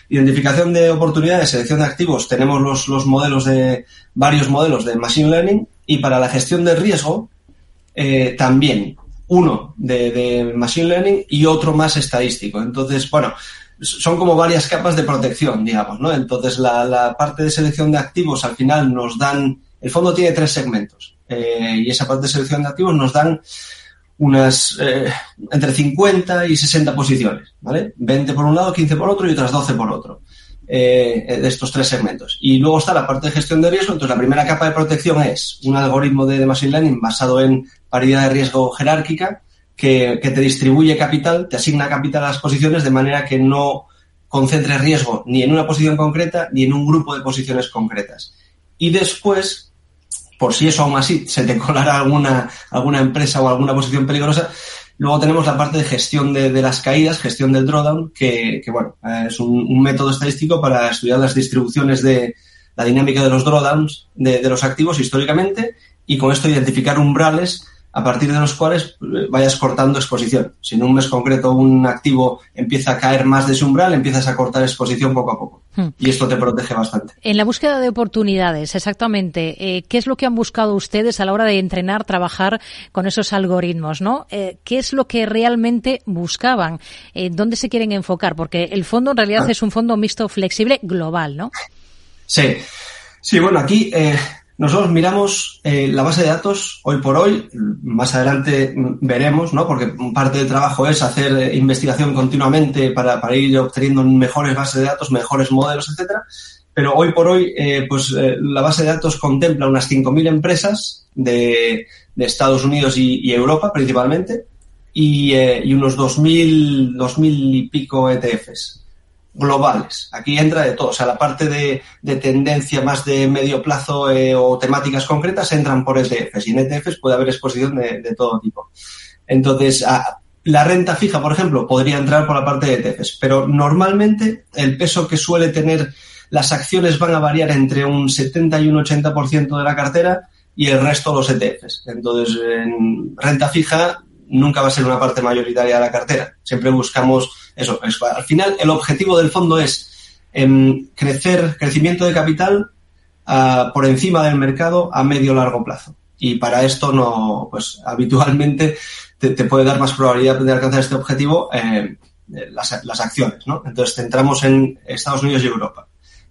identificación de oportunidades, selección de activos, tenemos los, los modelos de, varios modelos de Machine Learning, y para la gestión de riesgo, eh, también uno de, Machine Learning y otro más estadístico. Entonces, bueno, son como varias capas de protección, digamos, ¿no? Entonces, la, la parte de selección de activos al final nos dan, el fondo tiene tres segmentos eh, y esa parte de selección de activos nos dan unas eh, entre 50 y 60 posiciones, ¿vale? 20 por un lado, 15 por otro y otras 12 por otro. Eh, de estos tres segmentos. Y luego está la parte de gestión de riesgo. Entonces, la primera capa de protección es un algoritmo de, de Machine Learning basado en paridad de riesgo jerárquica que, que, te distribuye capital, te asigna capital a las posiciones de manera que no concentre riesgo ni en una posición concreta ni en un grupo de posiciones concretas. Y después por si eso aún así se te colara alguna, alguna empresa o alguna posición peligrosa. Luego tenemos la parte de gestión de, de las caídas, gestión del drawdown, que, bueno, es un, un, método estadístico para estudiar las distribuciones de la dinámica de los drawdowns de, de los activos históricamente y con esto identificar umbrales a partir de los cuales eh, vayas cortando exposición. Si en un mes concreto un activo empieza a caer más de ese umbral, empiezas a cortar exposición poco a poco. Hmm. Y esto te protege bastante. En la búsqueda de oportunidades, exactamente, eh, ¿qué es lo que han buscado ustedes a la hora de entrenar, trabajar con esos algoritmos? ¿no? Eh, ¿Qué es lo que realmente buscaban? Eh, ¿Dónde se quieren enfocar? Porque el fondo en realidad ah. es un fondo mixto flexible global, ¿no? Sí. Sí, bueno, aquí eh, nosotros miramos eh, la base de datos hoy por hoy, más adelante veremos, ¿no? Porque parte del trabajo es hacer eh, investigación continuamente para, para, ir obteniendo mejores bases de datos, mejores modelos, etcétera. Pero hoy por hoy, eh, pues eh, la base de datos contempla unas 5.000 empresas de, Estados Unidos y, Europa principalmente y, y unos 2.000, 2.000 y pico ETFs globales. Aquí entra de todo. O sea, la parte de, de tendencia más de medio plazo eh, o temáticas concretas entran por ETFs. Y en ETFs puede haber exposición de, todo tipo. Entonces, la renta fija, por ejemplo, podría entrar por la parte de ETFs. Pero normalmente el peso que suele tener las acciones van a variar entre un 70 y un 80% de la cartera y el resto los ETFs. Entonces, en renta fija nunca va a ser una parte mayoritaria de la cartera. Siempre buscamos eso. Es, al final, el objetivo del fondo es eh, crecer, crecimiento de capital uh, por encima del mercado a medio largo plazo. Y para esto no, pues [LAUGHS] habitualmente te, puede dar más probabilidad de alcanzar este objetivo eh, las, las acciones, ¿no? Entonces centramos en Estados Unidos y Europa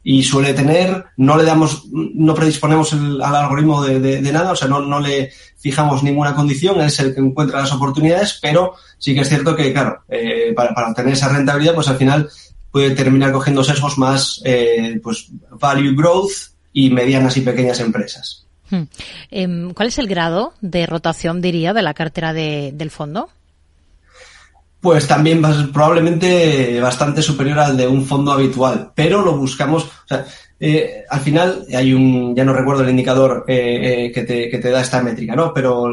y suele tener, no le damos, no predisponemos el, al algoritmo de, de, de, nada, o sea, no, no le fijamos ninguna condición, es el que encuentra las oportunidades, pero sí que es cierto que, claro, eh, para, para obtener esa rentabilidad, pues al final puede terminar cogiendo sesgos más, eh, pues, value growth y medianas y pequeñas empresas. Hmm. ¿Cuál es el grado de rotación, diría, de la cartera de, del fondo? pues también probablemente bastante superior al de un fondo habitual, pero lo buscamos, o sea, eh, al final hay un, ya no recuerdo el indicador eh, eh, que, te, que, te, da esta métrica, ¿no? Pero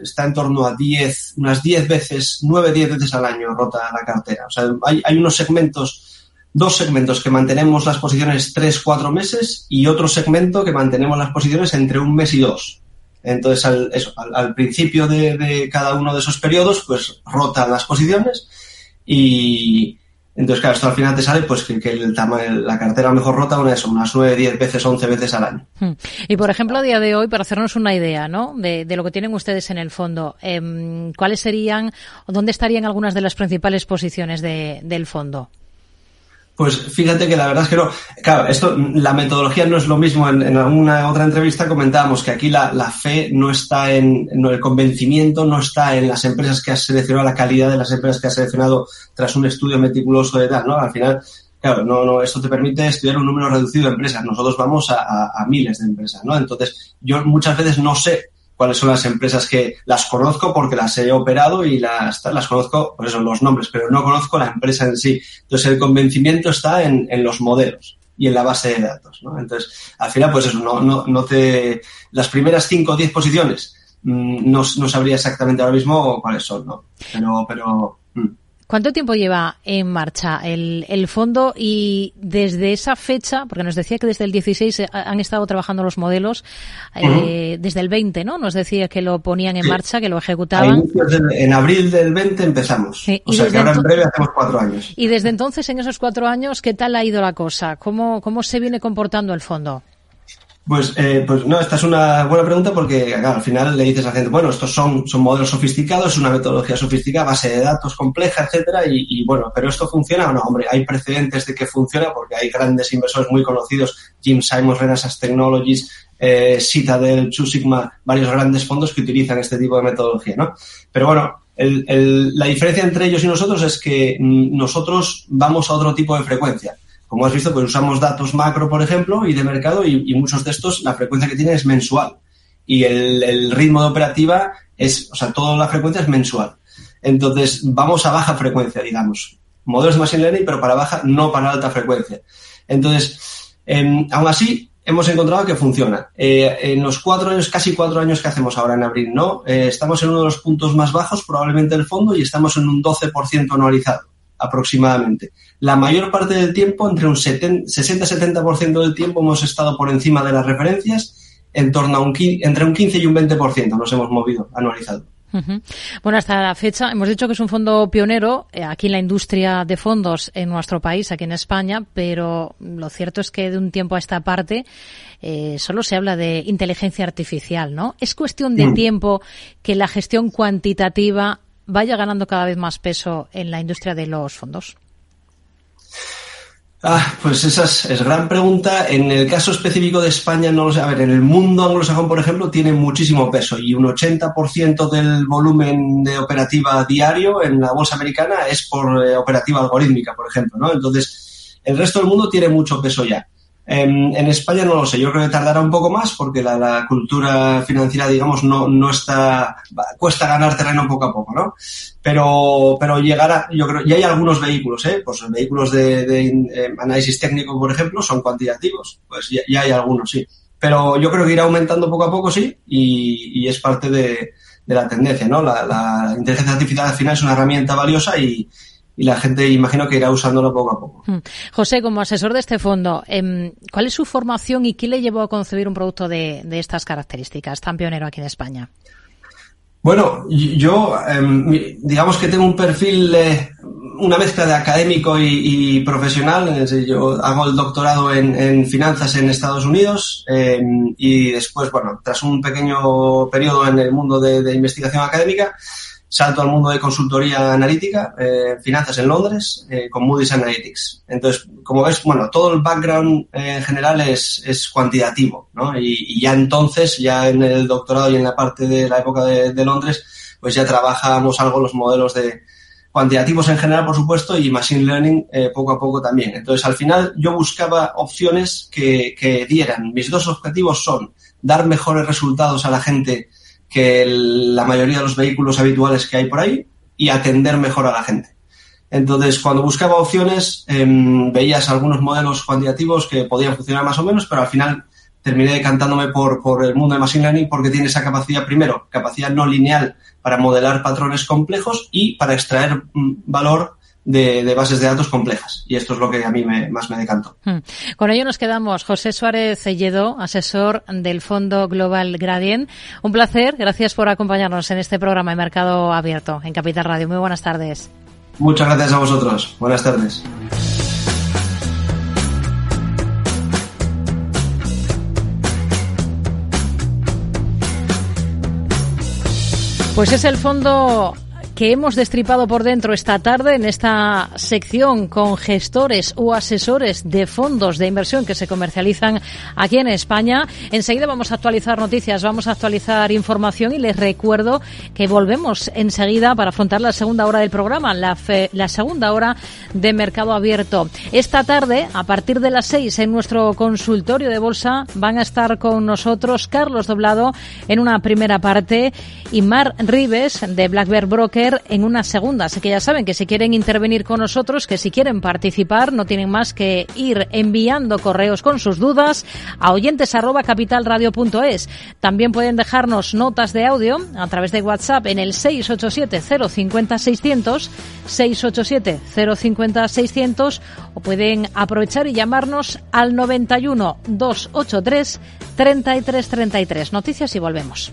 está en torno a 10, unas 10 veces, 9, 10 veces al año rota la cartera. O sea, hay, hay unos segmentos, dos segmentos que mantenemos las posiciones 3, 4 meses y otro segmento que mantenemos las posiciones entre un mes y dos. Entonces, al, eso, al, principio de, de, cada uno de esos periodos, pues rotan las posiciones y entonces, claro, esto al final te sale pues que, el tamaño, la cartera mejor rota una eso, unas 9, 10 veces, 11 veces al año. Hmm. Y, por ejemplo, a día de hoy, para hacernos una idea, ¿no? De, de lo que tienen ustedes en el fondo, eh, ¿cuáles serían dónde estarían algunas de las principales posiciones de, del fondo? Pues fíjate que la verdad es que no. Claro, esto, la metodología no es lo mismo. En, en alguna otra entrevista comentábamos que aquí la, fe no está en, en, el convencimiento, no está en las empresas que has seleccionado, la calidad de las empresas que has seleccionado tras un estudio meticuloso de tal, ¿no? Al final, claro, no, no, esto te permite estudiar un número reducido de empresas. Nosotros vamos a, a miles de empresas, ¿no? Entonces, yo muchas veces no sé cuáles son las empresas que las conozco porque las he operado y las, las conozco, por eso los nombres, pero no conozco la empresa en sí. Entonces el convencimiento está en, en los modelos y en la base de datos. Entonces, al final, pues eso, no, no, no te, las primeras cinco o diez posiciones, mmm, no, no sabría exactamente ahora mismo cuáles son, ¿no? Pero, pero, mmm. ¿Cuánto tiempo lleva en marcha el, el, fondo y desde esa fecha, porque nos decía que desde el 16 han estado trabajando los modelos, uh -huh. eh, desde el 20, ¿no? Nos decía que lo ponían en sí. marcha, que lo ejecutaban. En abril del 20 empezamos. Sí. O sea que ahora en breve hacemos cuatro años. Y desde entonces, en esos cuatro años, ¿qué tal ha ido la cosa? ¿Cómo, cómo se viene comportando el fondo? Pues, eh, pues no, esta es una buena pregunta porque al final le dices a la gente, bueno, estos son, son modelos sofisticados, es una metodología sofisticada, base de datos compleja, etcétera, y, y, bueno, pero esto funciona o no, hombre, hay precedentes de que funciona porque hay grandes inversores muy conocidos, Jim Simons, Renaissance Technologies, eh, Citadel, Two Sigma, varios grandes fondos que utilizan este tipo de metodología, ¿no? Pero bueno, el, el, la diferencia entre ellos y nosotros es que mm, nosotros vamos a otro tipo de frecuencia como has visto, pues usamos datos macro, por ejemplo, y de mercado, y, muchos de estos, la frecuencia que tienen es mensual. Y el, el, ritmo de operativa es, o sea, toda la frecuencia es mensual. Entonces, vamos a baja frecuencia, digamos. Modelos de Machine Learning, pero para baja, no para alta frecuencia. Entonces, eh, aún así, hemos encontrado que funciona. Eh, en los cuatro años, casi cuatro años que hacemos ahora en abril, ¿no? Eh, estamos en uno de los puntos más bajos probablemente del fondo y estamos en un 12% anualizado aproximadamente. La mayor parte del tiempo, entre un 60-70% del tiempo, hemos estado por encima de las referencias, en torno a un, entre un 15 y un 20% nos hemos movido anualizado. Bueno, hasta la fecha hemos dicho que es un fondo pionero eh, aquí en la industria de fondos en nuestro país, aquí en España, pero lo cierto es que de un tiempo a esta parte eh, solo se habla de inteligencia artificial, ¿no? ¿Es cuestión de mm. tiempo que la gestión cuantitativa vaya ganando cada vez más peso en la industria de los fondos? Ah, pues esa es, gran pregunta. En el caso específico de España, no lo sé. A ver, en el mundo anglosajón, por ejemplo, tiene muchísimo peso y un 80% del volumen de operativa diario en la bolsa americana es por eh, operativa algorítmica, por ejemplo, ¿no? Entonces, el resto del mundo tiene mucho peso ya. En, España no lo sé, yo creo que tardará un poco más porque la, cultura financiera, digamos, no, no está, cuesta ganar terreno poco a poco, ¿no? Pero, pero llegará, yo creo, y hay algunos vehículos, ¿eh? Pues vehículos de, eh, análisis técnico, por ejemplo, son cuantitativos, pues ya, hay algunos, sí. Pero yo creo que irá aumentando poco a poco, sí, y, es parte de, la tendencia, ¿no? La, la inteligencia artificial al final es una herramienta valiosa y, y la gente imagino que irá usándolo poco a poco. Hmm. José, como asesor de este fondo, em, ¿cuál es su formación y qué le llevó a concebir un producto de, estas características tan pionero aquí en España? Bueno, yo em, digamos que tengo un perfil, una mezcla de académico y, profesional. Yo hago el doctorado en, finanzas en Estados Unidos em, y después, bueno, tras un pequeño periodo en el mundo de investigación académica, salto al mundo de consultoría analítica, eh, finanzas en Londres, eh, con Moody's Analytics. Entonces, como ves, bueno, todo el background eh, en general es, cuantitativo, ¿no? Y, ya entonces, ya en el doctorado y en la parte de la época de, Londres, pues ya trabajábamos algo los modelos de cuantitativos en general, por supuesto, y machine learning poco a poco también. Entonces, al final, yo buscaba opciones que dieran. Mis dos objetivos son dar mejores resultados a la gente que la mayoría de los vehículos habituales que hay por ahí y atender mejor a la gente. Entonces, cuando buscaba opciones, em, veías algunos modelos cuantitativos que podían funcionar más o menos, pero al final terminé decantándome por, el mundo de Machine Learning porque tiene esa capacidad, primero, capacidad no lineal para modelar patrones complejos y para extraer mm, valor de, bases de datos complejas. Y esto es lo que a mí me, más me decantó. Hmm. Con ello nos quedamos. José Suárez Celledo, asesor del Fondo Global Gradient. Un placer. Gracias por acompañarnos en este programa de Mercado Abierto en Capital Radio. Muy buenas tardes. Muchas gracias a vosotros. Buenas tardes. Pues es el fondo que hemos destripado por dentro esta tarde en esta sección con gestores o asesores de fondos de inversión que se comercializan aquí en España. Enseguida vamos a actualizar noticias, vamos a actualizar información y les recuerdo que volvemos enseguida para afrontar la segunda hora del programa, la, la segunda hora de Mercado Abierto. Esta tarde, a partir de las seis, en nuestro consultorio de bolsa, van a estar con nosotros Carlos Doblado en una primera parte y Mar Rives de Black Bear Broker en una segunda. Así que ya saben que si quieren intervenir con nosotros, que si quieren participar, no tienen más que ir enviando correos con sus dudas a oyentes arroba. También pueden dejarnos notas de audio a través de WhatsApp en el 687 050 600 687 050 600 o pueden aprovechar y llamarnos al 91 283 3333. Noticias y volvemos.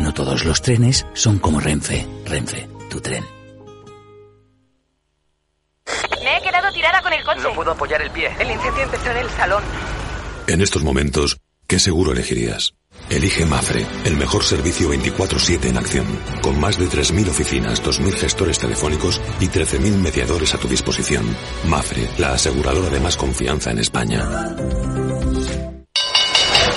No todos los trenes son como Renfe. Renfe, tu tren. Me he quedado Cuidado con el coche. No puedo apoyar el pie. El incendio empezó en el salón. En estos momentos, ¿qué seguro elegirías? Elige Mafre, el mejor servicio 24/7 en acción, con más de 3.000 oficinas, 2.000 gestores telefónicos y 13.000 mediadores a tu disposición. Mafre, la aseguradora de más confianza en España.